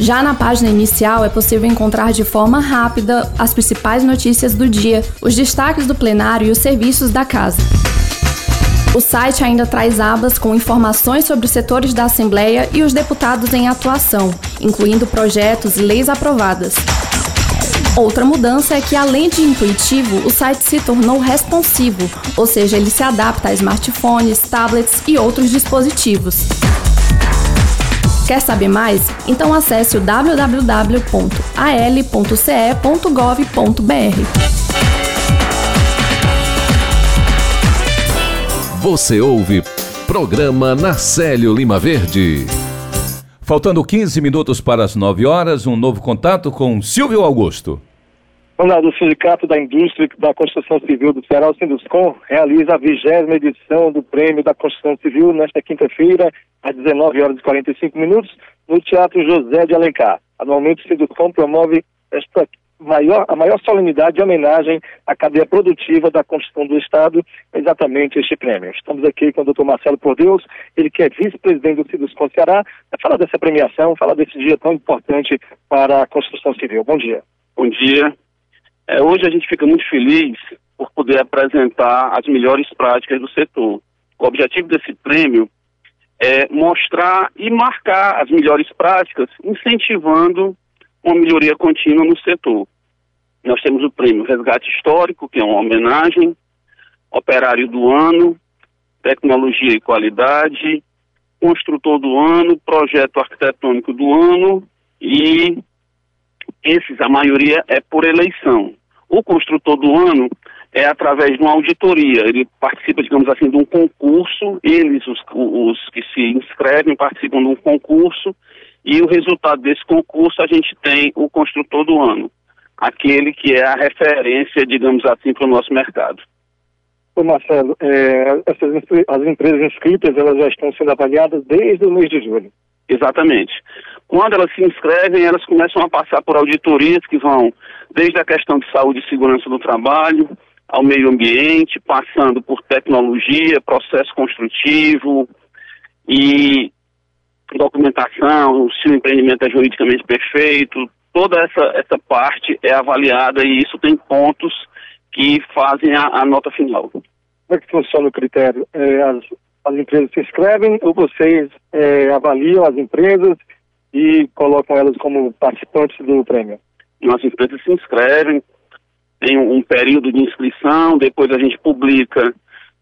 Já na página inicial é possível encontrar de forma rápida as principais notícias do dia, os destaques do plenário e os serviços da casa. O site ainda traz abas com informações sobre os setores da Assembleia e os deputados em atuação, incluindo projetos e leis aprovadas. Outra mudança é que, além de intuitivo, o site se tornou responsivo, ou seja, ele se adapta a smartphones, tablets e outros dispositivos. Quer saber mais? Então acesse o www.al.ce.gov.br. Você ouve Programa Narcélio Lima Verde. Faltando 15 minutos para as 9 horas, um novo contato com Silvio Augusto. Ronaldo, o Sindicato da Indústria da Construção Civil do Ceará, o Sinduscom, realiza a vigésima edição do Prêmio da Construção Civil nesta quinta-feira, às 19 horas e 45 minutos, no Teatro José de Alencar. Anualmente, o Sinduscom promove esta maior, a maior solenidade de homenagem à cadeia produtiva da construção do Estado, exatamente este prêmio. Estamos aqui com o doutor Marcelo Por Deus, ele que é vice-presidente do Sinduscom Ceará, para falar dessa premiação, falar desse dia tão importante para a construção civil. Bom dia. Bom dia. É, hoje a gente fica muito feliz por poder apresentar as melhores práticas do setor. O objetivo desse prêmio é mostrar e marcar as melhores práticas, incentivando uma melhoria contínua no setor. Nós temos o prêmio Resgate Histórico, que é uma homenagem, Operário do Ano, Tecnologia e Qualidade, Construtor do Ano, Projeto Arquitetônico do Ano e esses, a maioria, é por eleição. O construtor do ano é através de uma auditoria. Ele participa, digamos assim, de um concurso. Eles, os, os que se inscrevem, participam de um concurso. E o resultado desse concurso, a gente tem o construtor do ano. Aquele que é a referência, digamos assim, para o nosso mercado. Ô Marcelo, é, essas, as empresas inscritas, elas já estão sendo avaliadas desde o mês de julho. Exatamente. Quando elas se inscrevem, elas começam a passar por auditorias que vão desde a questão de saúde e segurança do trabalho, ao meio ambiente, passando por tecnologia, processo construtivo e documentação, se o empreendimento é juridicamente perfeito, toda essa, essa parte é avaliada e isso tem pontos que fazem a, a nota final. Como é que funciona o critério? É, as, as empresas se inscrevem ou vocês é, avaliam as empresas e colocam elas como participantes do prêmio? Nossas empresas se inscrevem, tem um, período de inscrição, depois a gente publica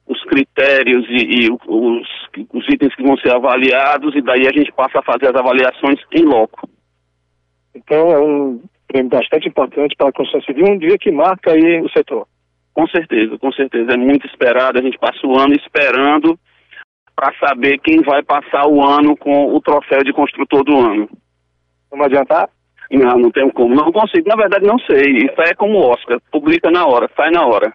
os critérios e, e os, os, itens que vão ser avaliados, e daí a gente passa a fazer as avaliações em loco. Então é um prêmio bastante importante para a construção civil, um dia que marca aí o setor. Com certeza, com certeza. É muito esperado, a gente passa o ano esperando para saber quem vai passar o ano com o troféu de construtor do ano. Vamos adiantar? Não, não tenho como. Não consigo. Na verdade, não sei. Isso é como o Oscar. Publica na hora, sai na hora.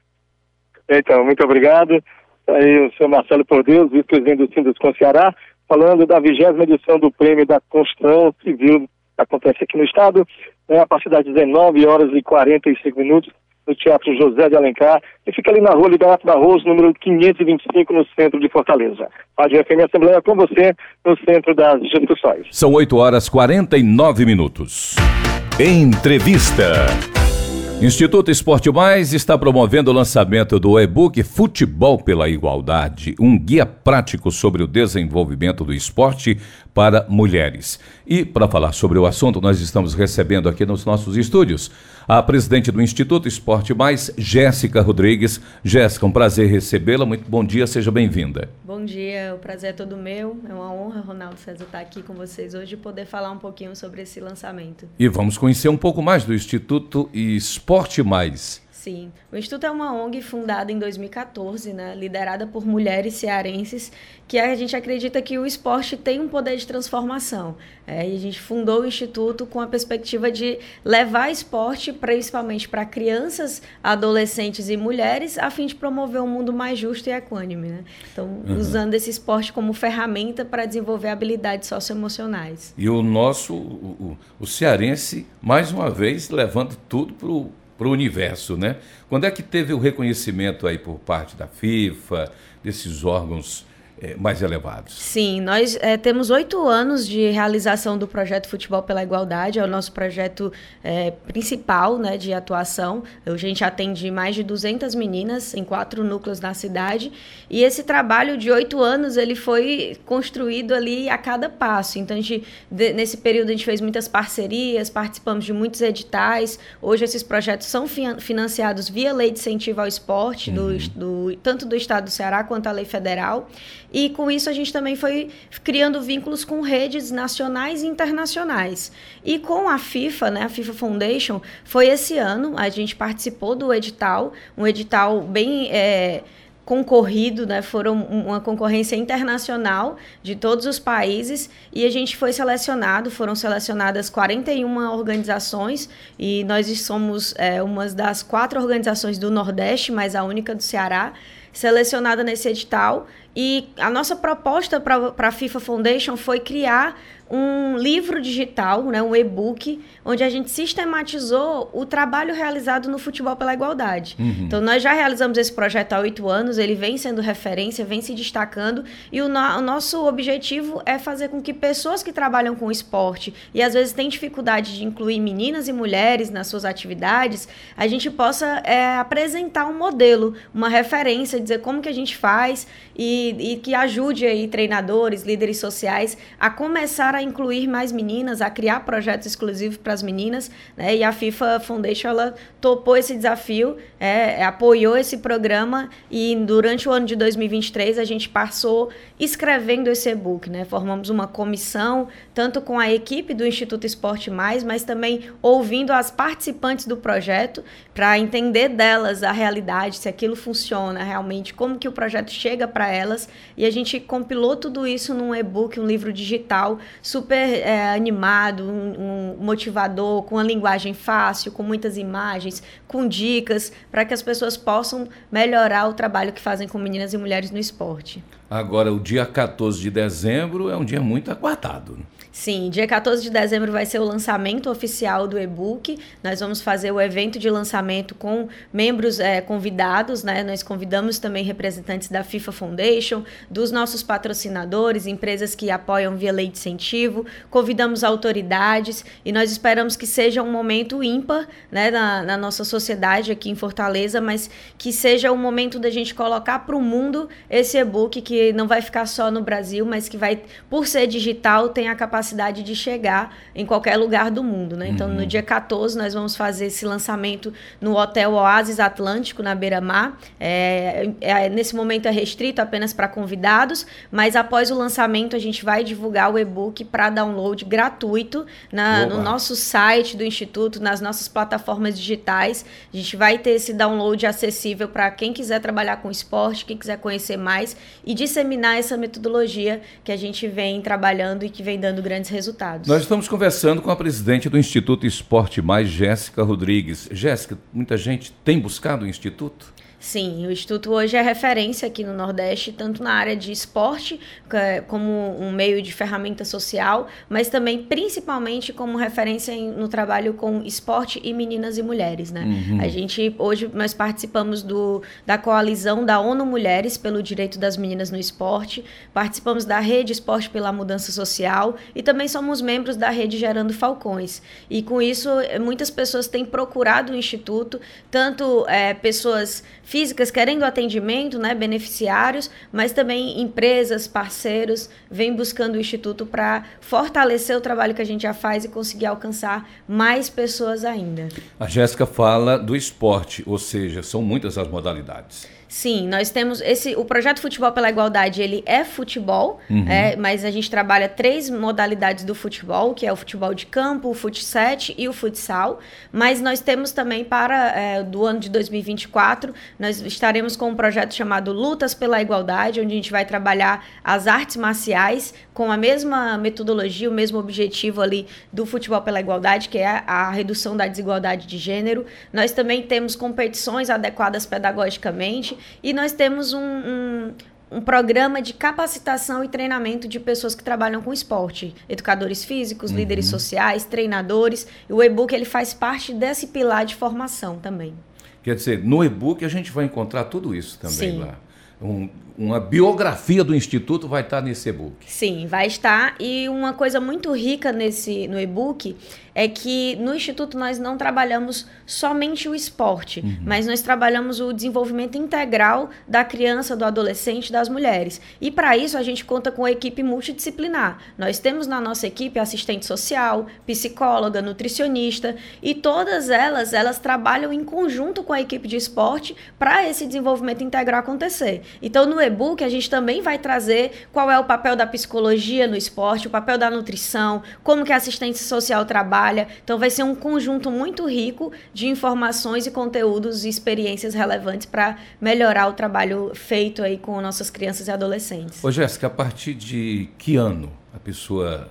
Então, muito obrigado. Aí o senhor Marcelo Por Deus, vice-presidente do Sinduscom Ceará, falando da vigésima edição do Prêmio da Construção Civil que acontece aqui no Estado, né, a partir das 19 horas e 45 minutos, no Teatro José de Alencar, e fica ali na rua Liberato Barroso, número 525, no centro de Fortaleza. Rádio FM Assembleia com você, no centro das discussões. São 8 horas 49 minutos. Entrevista. Instituto Esporte Mais está promovendo o lançamento do e-book Futebol pela Igualdade, um guia prático sobre o desenvolvimento do esporte para mulheres. E para falar sobre o assunto, nós estamos recebendo aqui nos nossos estúdios a presidente do Instituto Esporte Mais, Jéssica Rodrigues. Jéssica, um prazer recebê-la. Muito bom dia, seja bem-vinda. Bom dia, o prazer é todo meu. É uma honra, Ronaldo César, estar aqui com vocês hoje e poder falar um pouquinho sobre esse lançamento. E vamos conhecer um pouco mais do Instituto Esporte Mais. Sim, o Instituto é uma ONG fundada em 2014, né, liderada por mulheres cearenses, que a gente acredita que o esporte tem um poder de transformação. É, e a gente fundou o Instituto com a perspectiva de levar esporte, principalmente para crianças, adolescentes e mulheres, a fim de promover um mundo mais justo e equânime. Né? Então, uhum. usando esse esporte como ferramenta para desenvolver habilidades socioemocionais. E o nosso, o, o, o cearense, mais uma vez, levando tudo para o para o universo, né? Quando é que teve o reconhecimento aí por parte da FIFA, desses órgãos é, mais elevados. Sim, nós é, temos oito anos de realização do projeto Futebol pela Igualdade, é o nosso projeto é, principal né, de atuação. A gente atende mais de 200 meninas em quatro núcleos na cidade e esse trabalho de oito anos ele foi construído ali a cada passo. Então, a gente, de, nesse período, a gente fez muitas parcerias, participamos de muitos editais. Hoje, esses projetos são financiados via lei de incentivo ao esporte, uhum. do, do, tanto do Estado do Ceará quanto a lei federal. E com isso a gente também foi criando vínculos com redes nacionais e internacionais. E com a FIFA, né, a FIFA Foundation, foi esse ano, a gente participou do edital, um edital bem. É, concorrido, né? Foram uma concorrência internacional de todos os países e a gente foi selecionado, foram selecionadas 41 organizações e nós somos é, uma das quatro organizações do Nordeste, mas a única do Ceará, selecionada nesse edital e a nossa proposta para a FIFA Foundation foi criar um livro digital, né, um e-book, onde a gente sistematizou o trabalho realizado no Futebol pela Igualdade. Uhum. Então, nós já realizamos esse projeto há oito anos, ele vem sendo referência, vem se destacando, e o, no o, nosso objetivo é fazer com que pessoas que trabalham com esporte e às vezes têm dificuldade de incluir meninas e mulheres nas suas atividades, a gente possa é, apresentar um modelo, uma referência, dizer como que a gente faz e, e que ajude aí treinadores, líderes sociais a começar a incluir mais meninas, a criar projetos exclusivos para as meninas, né? E a FIFA Foundation ela topou esse desafio, é, apoiou esse programa e durante o ano de 2023 a gente passou escrevendo esse e-book, né? Formamos uma comissão tanto com a equipe do Instituto Esporte Mais, mas também ouvindo as participantes do projeto para entender delas a realidade, se aquilo funciona realmente, como que o projeto chega para elas e a gente compilou tudo isso num e-book, um livro digital super é, animado, um, um, motivador, com uma linguagem fácil, com muitas imagens, com dicas, para que as pessoas possam melhorar o trabalho que fazem com meninas e mulheres no esporte. Agora, o dia 14 de dezembro é um dia muito aguardado. Sim, dia 14 de dezembro vai ser o lançamento oficial do e-book. Nós vamos fazer o evento de lançamento com membros é, convidados, né? Nós convidamos também representantes da FIFA Foundation, dos nossos patrocinadores, empresas que apoiam via lei de incentivo, convidamos autoridades e nós esperamos que seja um momento ímpar né, na, na nossa sociedade aqui em Fortaleza, mas que seja um momento da gente colocar para o mundo esse e-book que não vai ficar só no Brasil, mas que vai, por ser digital, tem a capacidade capacidade de chegar em qualquer lugar do mundo, né? Então, uhum. no dia 14, nós vamos fazer esse lançamento no Hotel Oasis Atlântico, na Beira-Mar. É, é, nesse momento é restrito apenas para convidados, mas após o lançamento, a gente vai divulgar o e-book para download gratuito na, no nosso site do Instituto, nas nossas plataformas digitais. A gente vai ter esse download acessível para quem quiser trabalhar com esporte, quem quiser conhecer mais e disseminar essa metodologia que a gente vem trabalhando e que vem dando grande grandes resultados. Nós estamos conversando com a presidente do Instituto Esporte Mais, Jéssica Rodrigues. Jéssica, muita gente tem buscado o Instituto? Sim, o Instituto hoje é referência aqui no Nordeste, tanto na área de esporte, é, como um meio de ferramenta social, mas também, principalmente, como referência no trabalho com esporte e meninas e mulheres, né? Uhum. A gente, hoje, nós participamos do, da coalizão da ONU Mulheres pelo Direito das Meninas no Esporte, participamos da Rede Esporte pela Mudança Social e também somos membros da Rede Gerando Falcões. E com isso, muitas pessoas têm procurado o Instituto, tanto é, pessoas físicas querendo atendimento, né, beneficiários, mas também empresas, parceiros, vêm buscando o Instituto para fortalecer o trabalho que a gente já faz e conseguir alcançar mais pessoas ainda. A Jéssica fala do esporte, ou seja, são muitas as modalidades. Sim, nós temos esse o projeto Futebol pela Igualdade, ele é futebol, uhum. é, mas a gente trabalha três modalidades do futebol, que é o futebol de campo, o futset e o futsal. Mas nós temos também para é, do ano de 2024, nós estaremos com um projeto chamado Lutas pela Igualdade, onde a gente vai trabalhar as artes marciais com a mesma metodologia, o mesmo objetivo ali do futebol pela igualdade, que é a redução da desigualdade de gênero. Nós também temos competições adequadas pedagogicamente e nós temos um, um um programa de capacitação e treinamento de pessoas que trabalham com esporte, educadores físicos, uhum. líderes sociais, treinadores. E o e-book ele faz parte desse pilar de formação também. Quer dizer, no e-book a gente vai encontrar tudo isso também Sim. lá. Um, uma biografia do instituto vai estar nesse e-book. Sim, vai estar. E uma coisa muito rica nesse no e-book é que no Instituto nós não trabalhamos somente o esporte, uhum. mas nós trabalhamos o desenvolvimento integral da criança, do adolescente, das mulheres. E para isso a gente conta com a equipe multidisciplinar. Nós temos na nossa equipe assistente social, psicóloga, nutricionista e todas elas, elas trabalham em conjunto com a equipe de esporte para esse desenvolvimento integral acontecer. Então no e-book a gente também vai trazer qual é o papel da psicologia no esporte, o papel da nutrição, como que a assistente social trabalha. Então vai ser um conjunto muito rico de informações e conteúdos e experiências relevantes para melhorar o trabalho feito aí com nossas crianças e adolescentes. Ô Jéssica, a partir de que ano a pessoa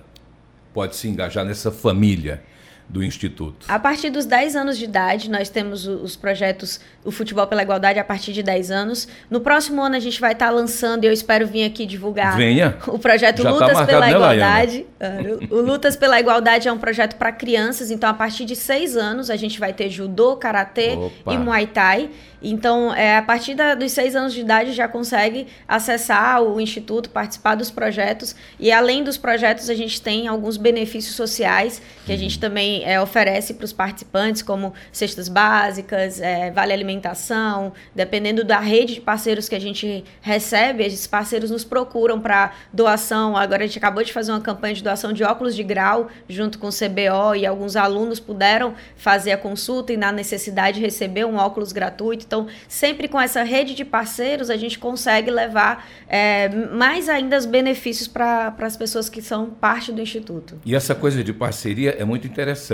pode se engajar nessa família? Do Instituto? A partir dos 10 anos de idade, nós temos os projetos o Futebol pela Igualdade a partir de 10 anos. No próximo ano a gente vai estar lançando, e eu espero vir aqui divulgar Venha. o projeto Já tá Lutas tá pela Igualdade. Uh, o Lutas pela Igualdade é um projeto para crianças, então a partir de 6 anos a gente vai ter judô, karatê e muay thai. Então, é, a partir da, dos seis anos de idade já consegue acessar o Instituto, participar dos projetos. E além dos projetos, a gente tem alguns benefícios sociais que a gente também é, oferece para os participantes, como cestas básicas, é, vale alimentação. Dependendo da rede de parceiros que a gente recebe, esses parceiros nos procuram para doação. Agora a gente acabou de fazer uma campanha de doação de óculos de grau junto com o CBO e alguns alunos puderam fazer a consulta e na necessidade receber um óculos gratuito. Então, sempre com essa rede de parceiros, a gente consegue levar é, mais ainda os benefícios para as pessoas que são parte do Instituto. E essa coisa de parceria é muito interessante.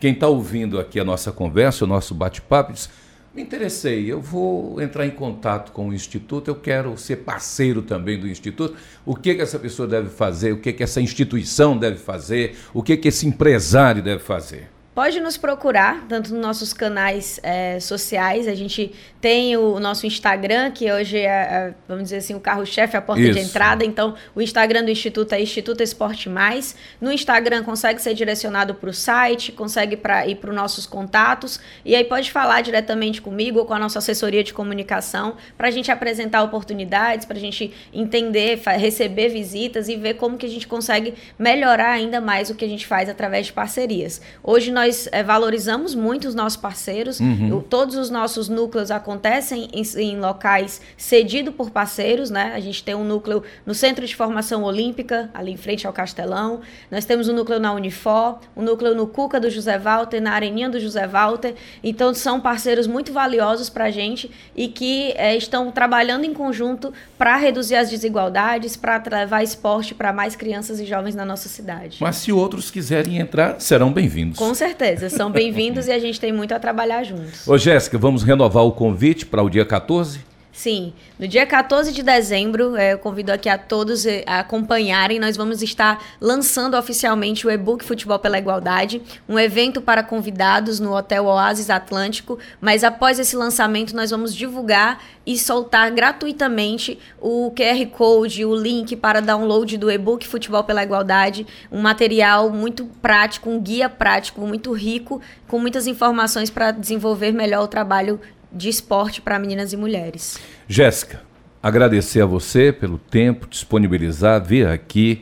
Quem está ouvindo aqui a nossa conversa, o nosso bate-papo, diz, me interessei, eu vou entrar em contato com o Instituto, eu quero ser parceiro também do Instituto. O que, que essa pessoa deve fazer, o que, que essa instituição deve fazer, o que, que esse empresário deve fazer? Pode nos procurar, tanto nos nossos canais é, sociais. A gente tem o nosso Instagram, que hoje é, é vamos dizer assim, o carro-chefe, a porta Isso. de entrada. Então, o Instagram do Instituto é Instituto Esporte Mais. No Instagram consegue ser direcionado para o site, consegue pra, ir para os nossos contatos. E aí pode falar diretamente comigo ou com a nossa assessoria de comunicação para a gente apresentar oportunidades, para a gente entender, receber visitas e ver como que a gente consegue melhorar ainda mais o que a gente faz através de parcerias. Hoje nós nós é, valorizamos muito os nossos parceiros. Uhum. todos os nossos núcleos acontecem em, em locais cedidos por parceiros, né? A gente tem um núcleo no Centro de Formação Olímpica, ali em frente ao Castelão. Nós temos um núcleo na Unifor, um núcleo no Cuca do José Walter, na Areninha do José Walter. Então, são parceiros muito valiosos para a gente e que é, estão trabalhando em conjunto para reduzir as desigualdades, para levar esporte para mais crianças e jovens na nossa cidade. Mas se outros quiserem entrar, serão bem-vindos. Com certeza certeza, são bem-vindos e a gente tem muito a trabalhar juntos. Ô Jéssica, vamos renovar o convite para o dia 14? Sim, no dia 14 de dezembro, é, eu convido aqui a todos eh, a acompanharem. Nós vamos estar lançando oficialmente o e-book Futebol pela Igualdade, um evento para convidados no Hotel Oasis Atlântico. Mas após esse lançamento, nós vamos divulgar e soltar gratuitamente o QR Code, o link para download do e-book Futebol pela Igualdade, um material muito prático, um guia prático, muito rico, com muitas informações para desenvolver melhor o trabalho de esporte para meninas e mulheres. Jéssica, agradecer a você pelo tempo, disponibilizar, vir aqui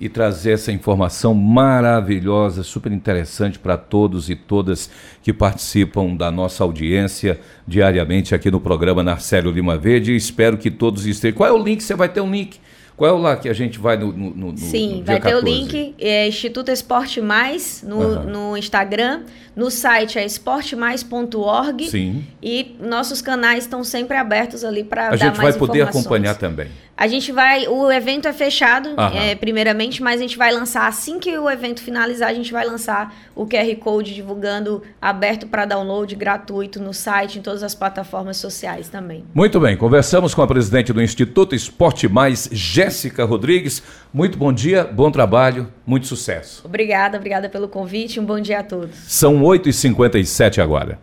e trazer essa informação maravilhosa, super interessante para todos e todas que participam da nossa audiência diariamente aqui no programa Narcélio Lima Verde. Espero que todos estejam. Qual é o link? Você vai ter um link qual é o lá que a gente vai no. no, no Sim, no vai ter 14? o link, é Instituto Esporte Mais no, uhum. no Instagram. No site é esportemais.org. Sim. E nossos canais estão sempre abertos ali para dar mais informações. A gente vai poder acompanhar também. A gente vai. O evento é fechado, é, primeiramente, mas a gente vai lançar, assim que o evento finalizar, a gente vai lançar o QR Code divulgando aberto para download gratuito no site, em todas as plataformas sociais também. Muito bem, conversamos com a presidente do Instituto Esporte Mais, Jéssica Rodrigues. Muito bom dia, bom trabalho, muito sucesso. Obrigada, obrigada pelo convite. Um bom dia a todos. São 8h57 agora.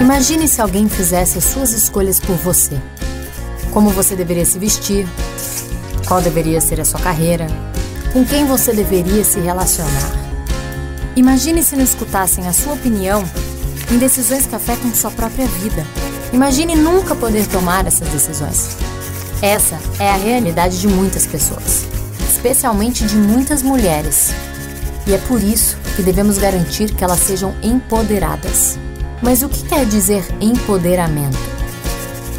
Imagine se alguém fizesse as suas escolhas por você. Como você deveria se vestir, qual deveria ser a sua carreira, com quem você deveria se relacionar. Imagine se não escutassem a sua opinião em decisões que afetam sua própria vida. Imagine nunca poder tomar essas decisões. Essa é a realidade de muitas pessoas, especialmente de muitas mulheres. E é por isso que devemos garantir que elas sejam empoderadas. Mas o que quer dizer empoderamento?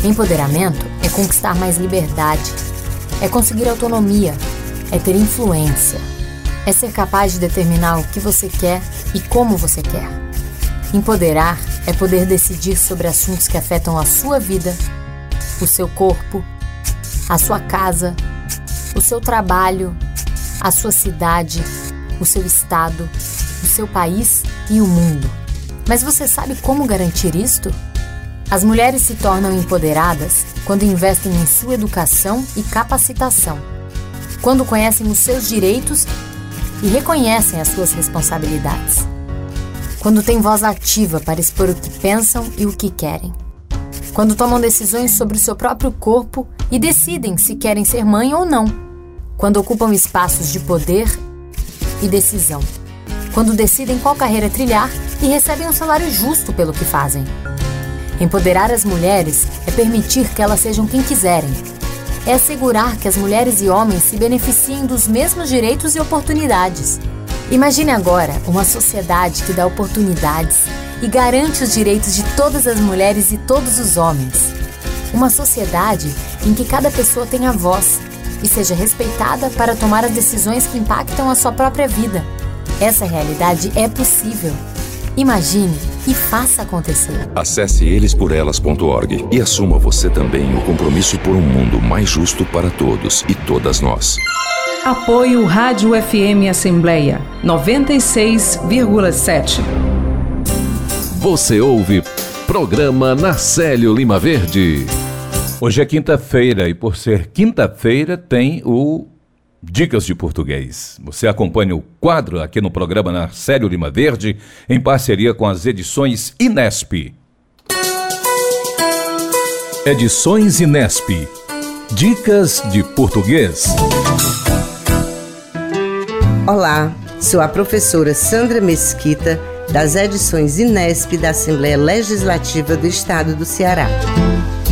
Empoderamento é conquistar mais liberdade, é conseguir autonomia, é ter influência, é ser capaz de determinar o que você quer e como você quer. Empoderar é poder decidir sobre assuntos que afetam a sua vida, o seu corpo, a sua casa, o seu trabalho, a sua cidade, o seu estado, o seu país e o mundo. Mas você sabe como garantir isto? As mulheres se tornam empoderadas quando investem em sua educação e capacitação, quando conhecem os seus direitos e reconhecem as suas responsabilidades, quando têm voz ativa para expor o que pensam e o que querem, quando tomam decisões sobre o seu próprio corpo e decidem se querem ser mãe ou não, quando ocupam espaços de poder e decisão, quando decidem qual carreira trilhar e recebem um salário justo pelo que fazem. Empoderar as mulheres é permitir que elas sejam quem quiserem. É assegurar que as mulheres e homens se beneficiem dos mesmos direitos e oportunidades. Imagine agora uma sociedade que dá oportunidades e garante os direitos de todas as mulheres e todos os homens. Uma sociedade em que cada pessoa tenha voz e seja respeitada para tomar as decisões que impactam a sua própria vida. Essa realidade é possível Imagine e faça acontecer. Acesse elesporelas.org e assuma você também o compromisso por um mundo mais justo para todos e todas nós. Apoio Rádio FM Assembleia 96,7. Você ouve Programa Narcélio Lima Verde. Hoje é quinta-feira e por ser quinta-feira tem o Dicas de Português. Você acompanha o quadro aqui no programa Narcélio Lima Verde, em parceria com as edições Inesp. Edições Inesp. Dicas de Português. Olá, sou a professora Sandra Mesquita, das edições Inesp da Assembleia Legislativa do Estado do Ceará.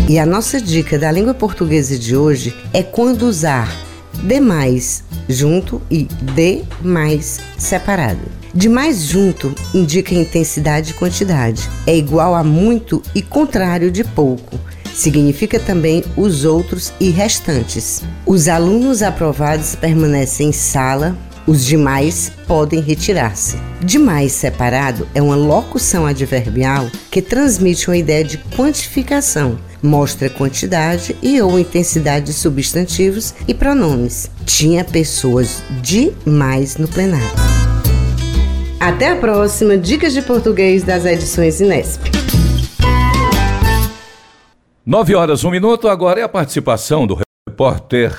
E a nossa dica da língua portuguesa de hoje é quando usar de mais junto e de mais separado. De mais junto indica intensidade e quantidade. É igual a muito e contrário de pouco. Significa também os outros e restantes. Os alunos aprovados permanecem em sala, os demais podem retirar-se. Demais separado é uma locução adverbial que transmite uma ideia de quantificação mostra quantidade e ou intensidade de substantivos e pronomes. Tinha pessoas demais no plenário. Até a próxima Dicas de Português das edições Inesp. Nove horas, um minuto. Agora é a participação do repórter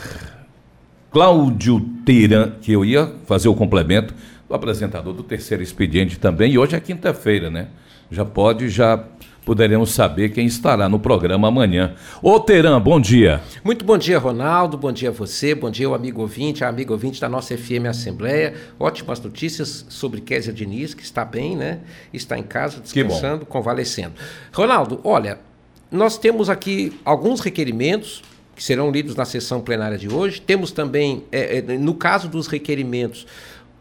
Cláudio Teran, que eu ia fazer o complemento do apresentador do terceiro expediente também. E hoje é quinta-feira, né? Já pode, já poderemos saber quem estará no programa amanhã. Ô Teran, bom dia. Muito bom dia, Ronaldo. Bom dia a você. Bom dia, o amigo ouvinte, a amiga ouvinte da nossa FM Assembleia. Ótimas notícias sobre Késia Diniz, que está bem, né? Está em casa, descansando, convalescendo. Ronaldo, olha, nós temos aqui alguns requerimentos que serão lidos na sessão plenária de hoje. Temos também, é, é, no caso dos requerimentos,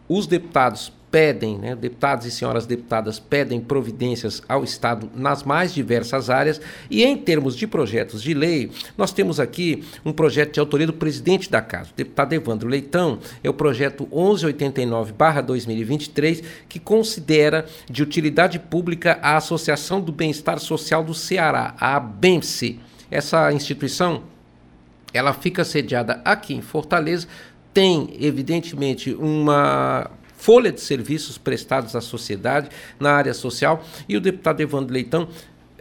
os deputados pedem, né, deputados e senhoras deputadas pedem providências ao Estado nas mais diversas áreas. E em termos de projetos de lei, nós temos aqui um projeto de autoria do presidente da Casa, o deputado Evandro Leitão, é o projeto 1189-2023, que considera de utilidade pública a Associação do Bem-Estar Social do Ceará, a ABEMSE. Essa instituição ela fica sediada aqui em Fortaleza, tem evidentemente uma folha de serviços prestados à sociedade na área social e o deputado Evandro Leitão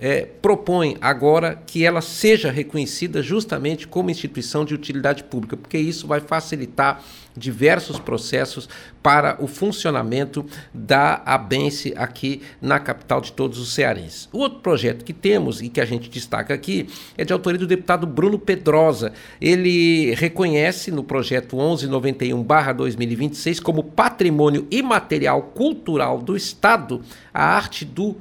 é, propõe agora que ela seja reconhecida justamente como instituição de utilidade pública, porque isso vai facilitar diversos processos para o funcionamento da Abense aqui na capital de todos os cearenses. O outro projeto que temos e que a gente destaca aqui é de autoria do deputado Bruno Pedrosa. Ele reconhece no projeto 1191/2026 como patrimônio imaterial cultural do Estado a arte do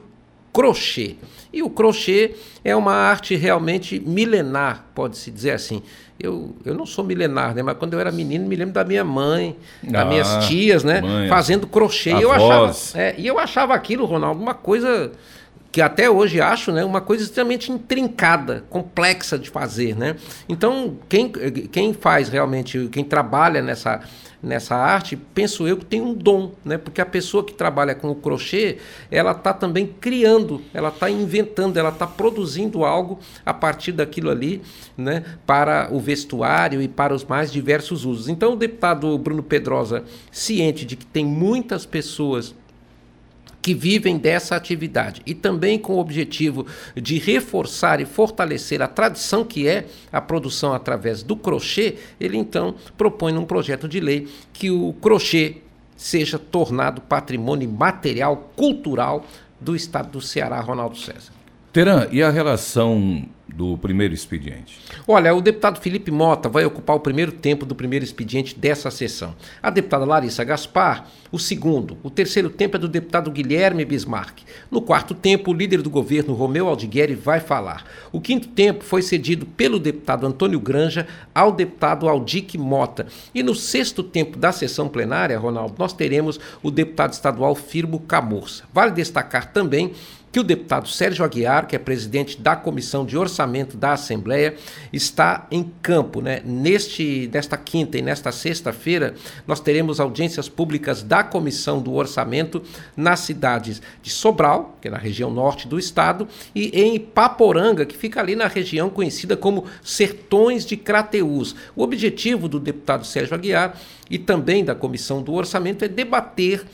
crochê. E o crochê é uma arte realmente milenar, pode-se dizer assim. Eu, eu não sou milenar, né? Mas quando eu era menino, me lembro da minha mãe, das Ah, minhas tias, né? mãe, fazendo crochê. E eu, achava, é, e eu achava aquilo, Ronaldo, uma coisa que até hoje acho, né, uma coisa extremamente intrincada, complexa de fazer, né? Então, quem, quem faz realmente, quem trabalha nessa, nessa arte, penso eu que tem um dom, né? Porque a pessoa que trabalha com o crochê, ela está também criando, ela está inventando, ela está produzindo algo a partir daquilo ali, né? Para o vestuário e para os mais diversos usos. Então, o deputado Bruno Pedrosa, ciente de que tem muitas pessoas que vivem dessa atividade e também com o objetivo de reforçar e fortalecer a tradição que é a produção através do crochê, ele então propõe num projeto de lei que o crochê seja tornado patrimônio material cultural do estado do Ceará, Ronaldo César. Teran, e a relação do primeiro expediente? Olha, o deputado Felipe Mota vai ocupar o primeiro tempo do primeiro expediente dessa sessão. A deputada Larissa Gaspar, o segundo. O terceiro tempo é do deputado Guilherme Bismarck. No quarto tempo, o líder do governo, Romeu Aldigueri, vai falar. O quinto tempo foi cedido pelo deputado Antônio Granja ao deputado Aldic Mota. E no sexto tempo da sessão plenária, Ronaldo, nós teremos o deputado estadual Firmo Camurça. Vale destacar também que o deputado Sérgio Aguiar, que é presidente da Comissão de Orçamento da Assembleia, está em campo. Né? Neste, nesta quinta e nesta sexta-feira, nós teremos audiências públicas da Comissão do Orçamento nas cidades de Sobral, que é na região norte do estado, e em Paporanga, que fica ali na região conhecida como Sertões de Crateús. O objetivo do deputado Sérgio Aguiar e também da Comissão do Orçamento é debater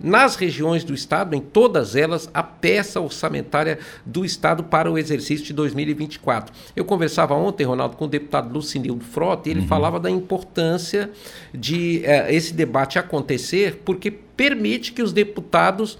nas regiões do Estado, em todas elas, a peça orçamentária do Estado para o exercício de 2024. Eu conversava ontem, Ronaldo, com o deputado Lucinildo Frota, e ele falava da importância de eh, esse debate acontecer, porque permite que os deputados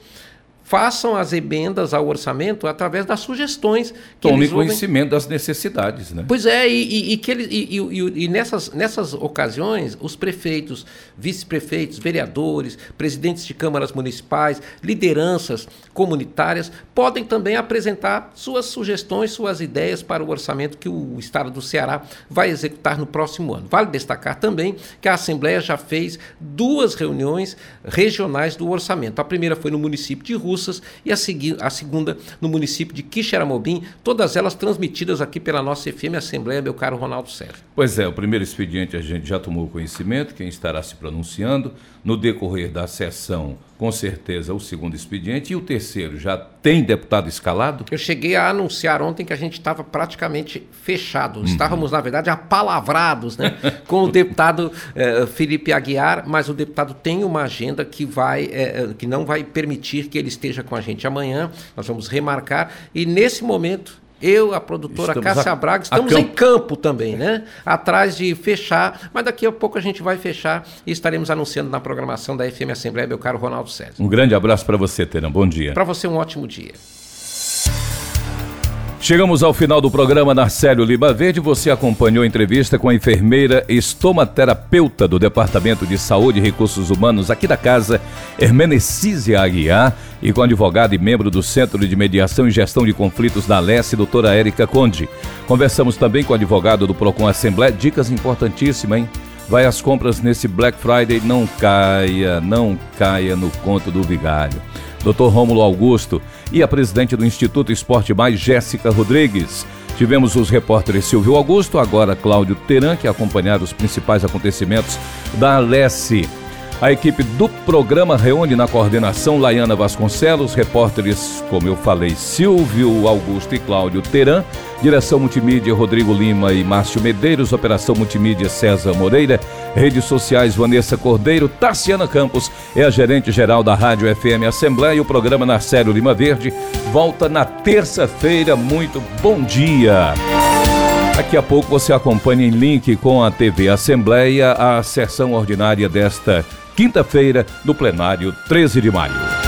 façam as emendas ao orçamento através das sugestões que Tome ouvem. conhecimento das necessidades, né? Pois é, e, e- e que eles, e, e- nessas, nessas ocasiões, os prefeitos, vice-prefeitos, vereadores, presidentes de câmaras municipais, lideranças comunitárias podem também apresentar suas sugestões, suas ideias para o orçamento que o Estado do Ceará vai executar no próximo ano. Vale destacar também que a Assembleia já fez duas reuniões regionais do orçamento. A primeira foi no município de Russas e a, segui- a segunda no município de Quixeramobim, todas elas transmitidas aqui pela nossa FM Assembleia, meu caro Ronaldo Sérgio. Pois é, o primeiro expediente a gente já tomou conhecimento, quem estará se pronunciando. No decorrer da sessão, com certeza, o segundo expediente. E o terceiro, já tem deputado escalado? Eu cheguei a anunciar ontem que a gente estava praticamente fechado. Estávamos, na verdade, apalavrados né, com o deputado eh, Felipe Aguiar, mas o deputado tem uma agenda que, vai, eh, eh, que não vai permitir que ele esteja com a gente amanhã. Nós vamos remarcar. E nesse momento. Eu, a produtora Estamos Cássia a- Braga, estamos campo. em campo também, né? Atrás de fechar, mas daqui a pouco a gente vai fechar e estaremos anunciando na programação da FM Assembleia, meu caro Ronaldo César. Um grande abraço para você, Terão. Bom dia. Para você, um ótimo dia. Chegamos ao final do programa Narcélio Lima Verde. Você acompanhou a entrevista com a enfermeira estomaterapeuta do Departamento de Saúde e Recursos Humanos aqui da casa, Hermenecísia Aguiar, e com a advogada e membro do Centro de Mediação e Gestão de Conflitos da Leste, doutora Érica Conde. Conversamos também com o advogado do Procon Assembleia. Dicas importantíssimas, hein? Vai às compras nesse Black Friday, não caia, não caia no conto do vigário. Dr. Rômulo Augusto e a presidente do Instituto Esporte Mais, Jéssica Rodrigues. Tivemos os repórteres Silvio Augusto, agora Cláudio Teran, que acompanharam os principais acontecimentos da Alesse. A equipe do programa reúne na coordenação Laiana Vasconcelos, repórteres, como eu falei, Silvio Augusto e Cláudio Teran, direção multimídia Rodrigo Lima e Márcio Medeiros, operação multimídia César Moreira, redes sociais Vanessa Cordeiro, Tarciana Campos é a gerente geral da Rádio FM Assembleia e o programa Narcélio Lima Verde volta na terça-feira. Muito bom dia! Daqui a pouco você acompanha em link com a TV Assembleia a sessão ordinária desta quinta-feira do plenário 13 de maio.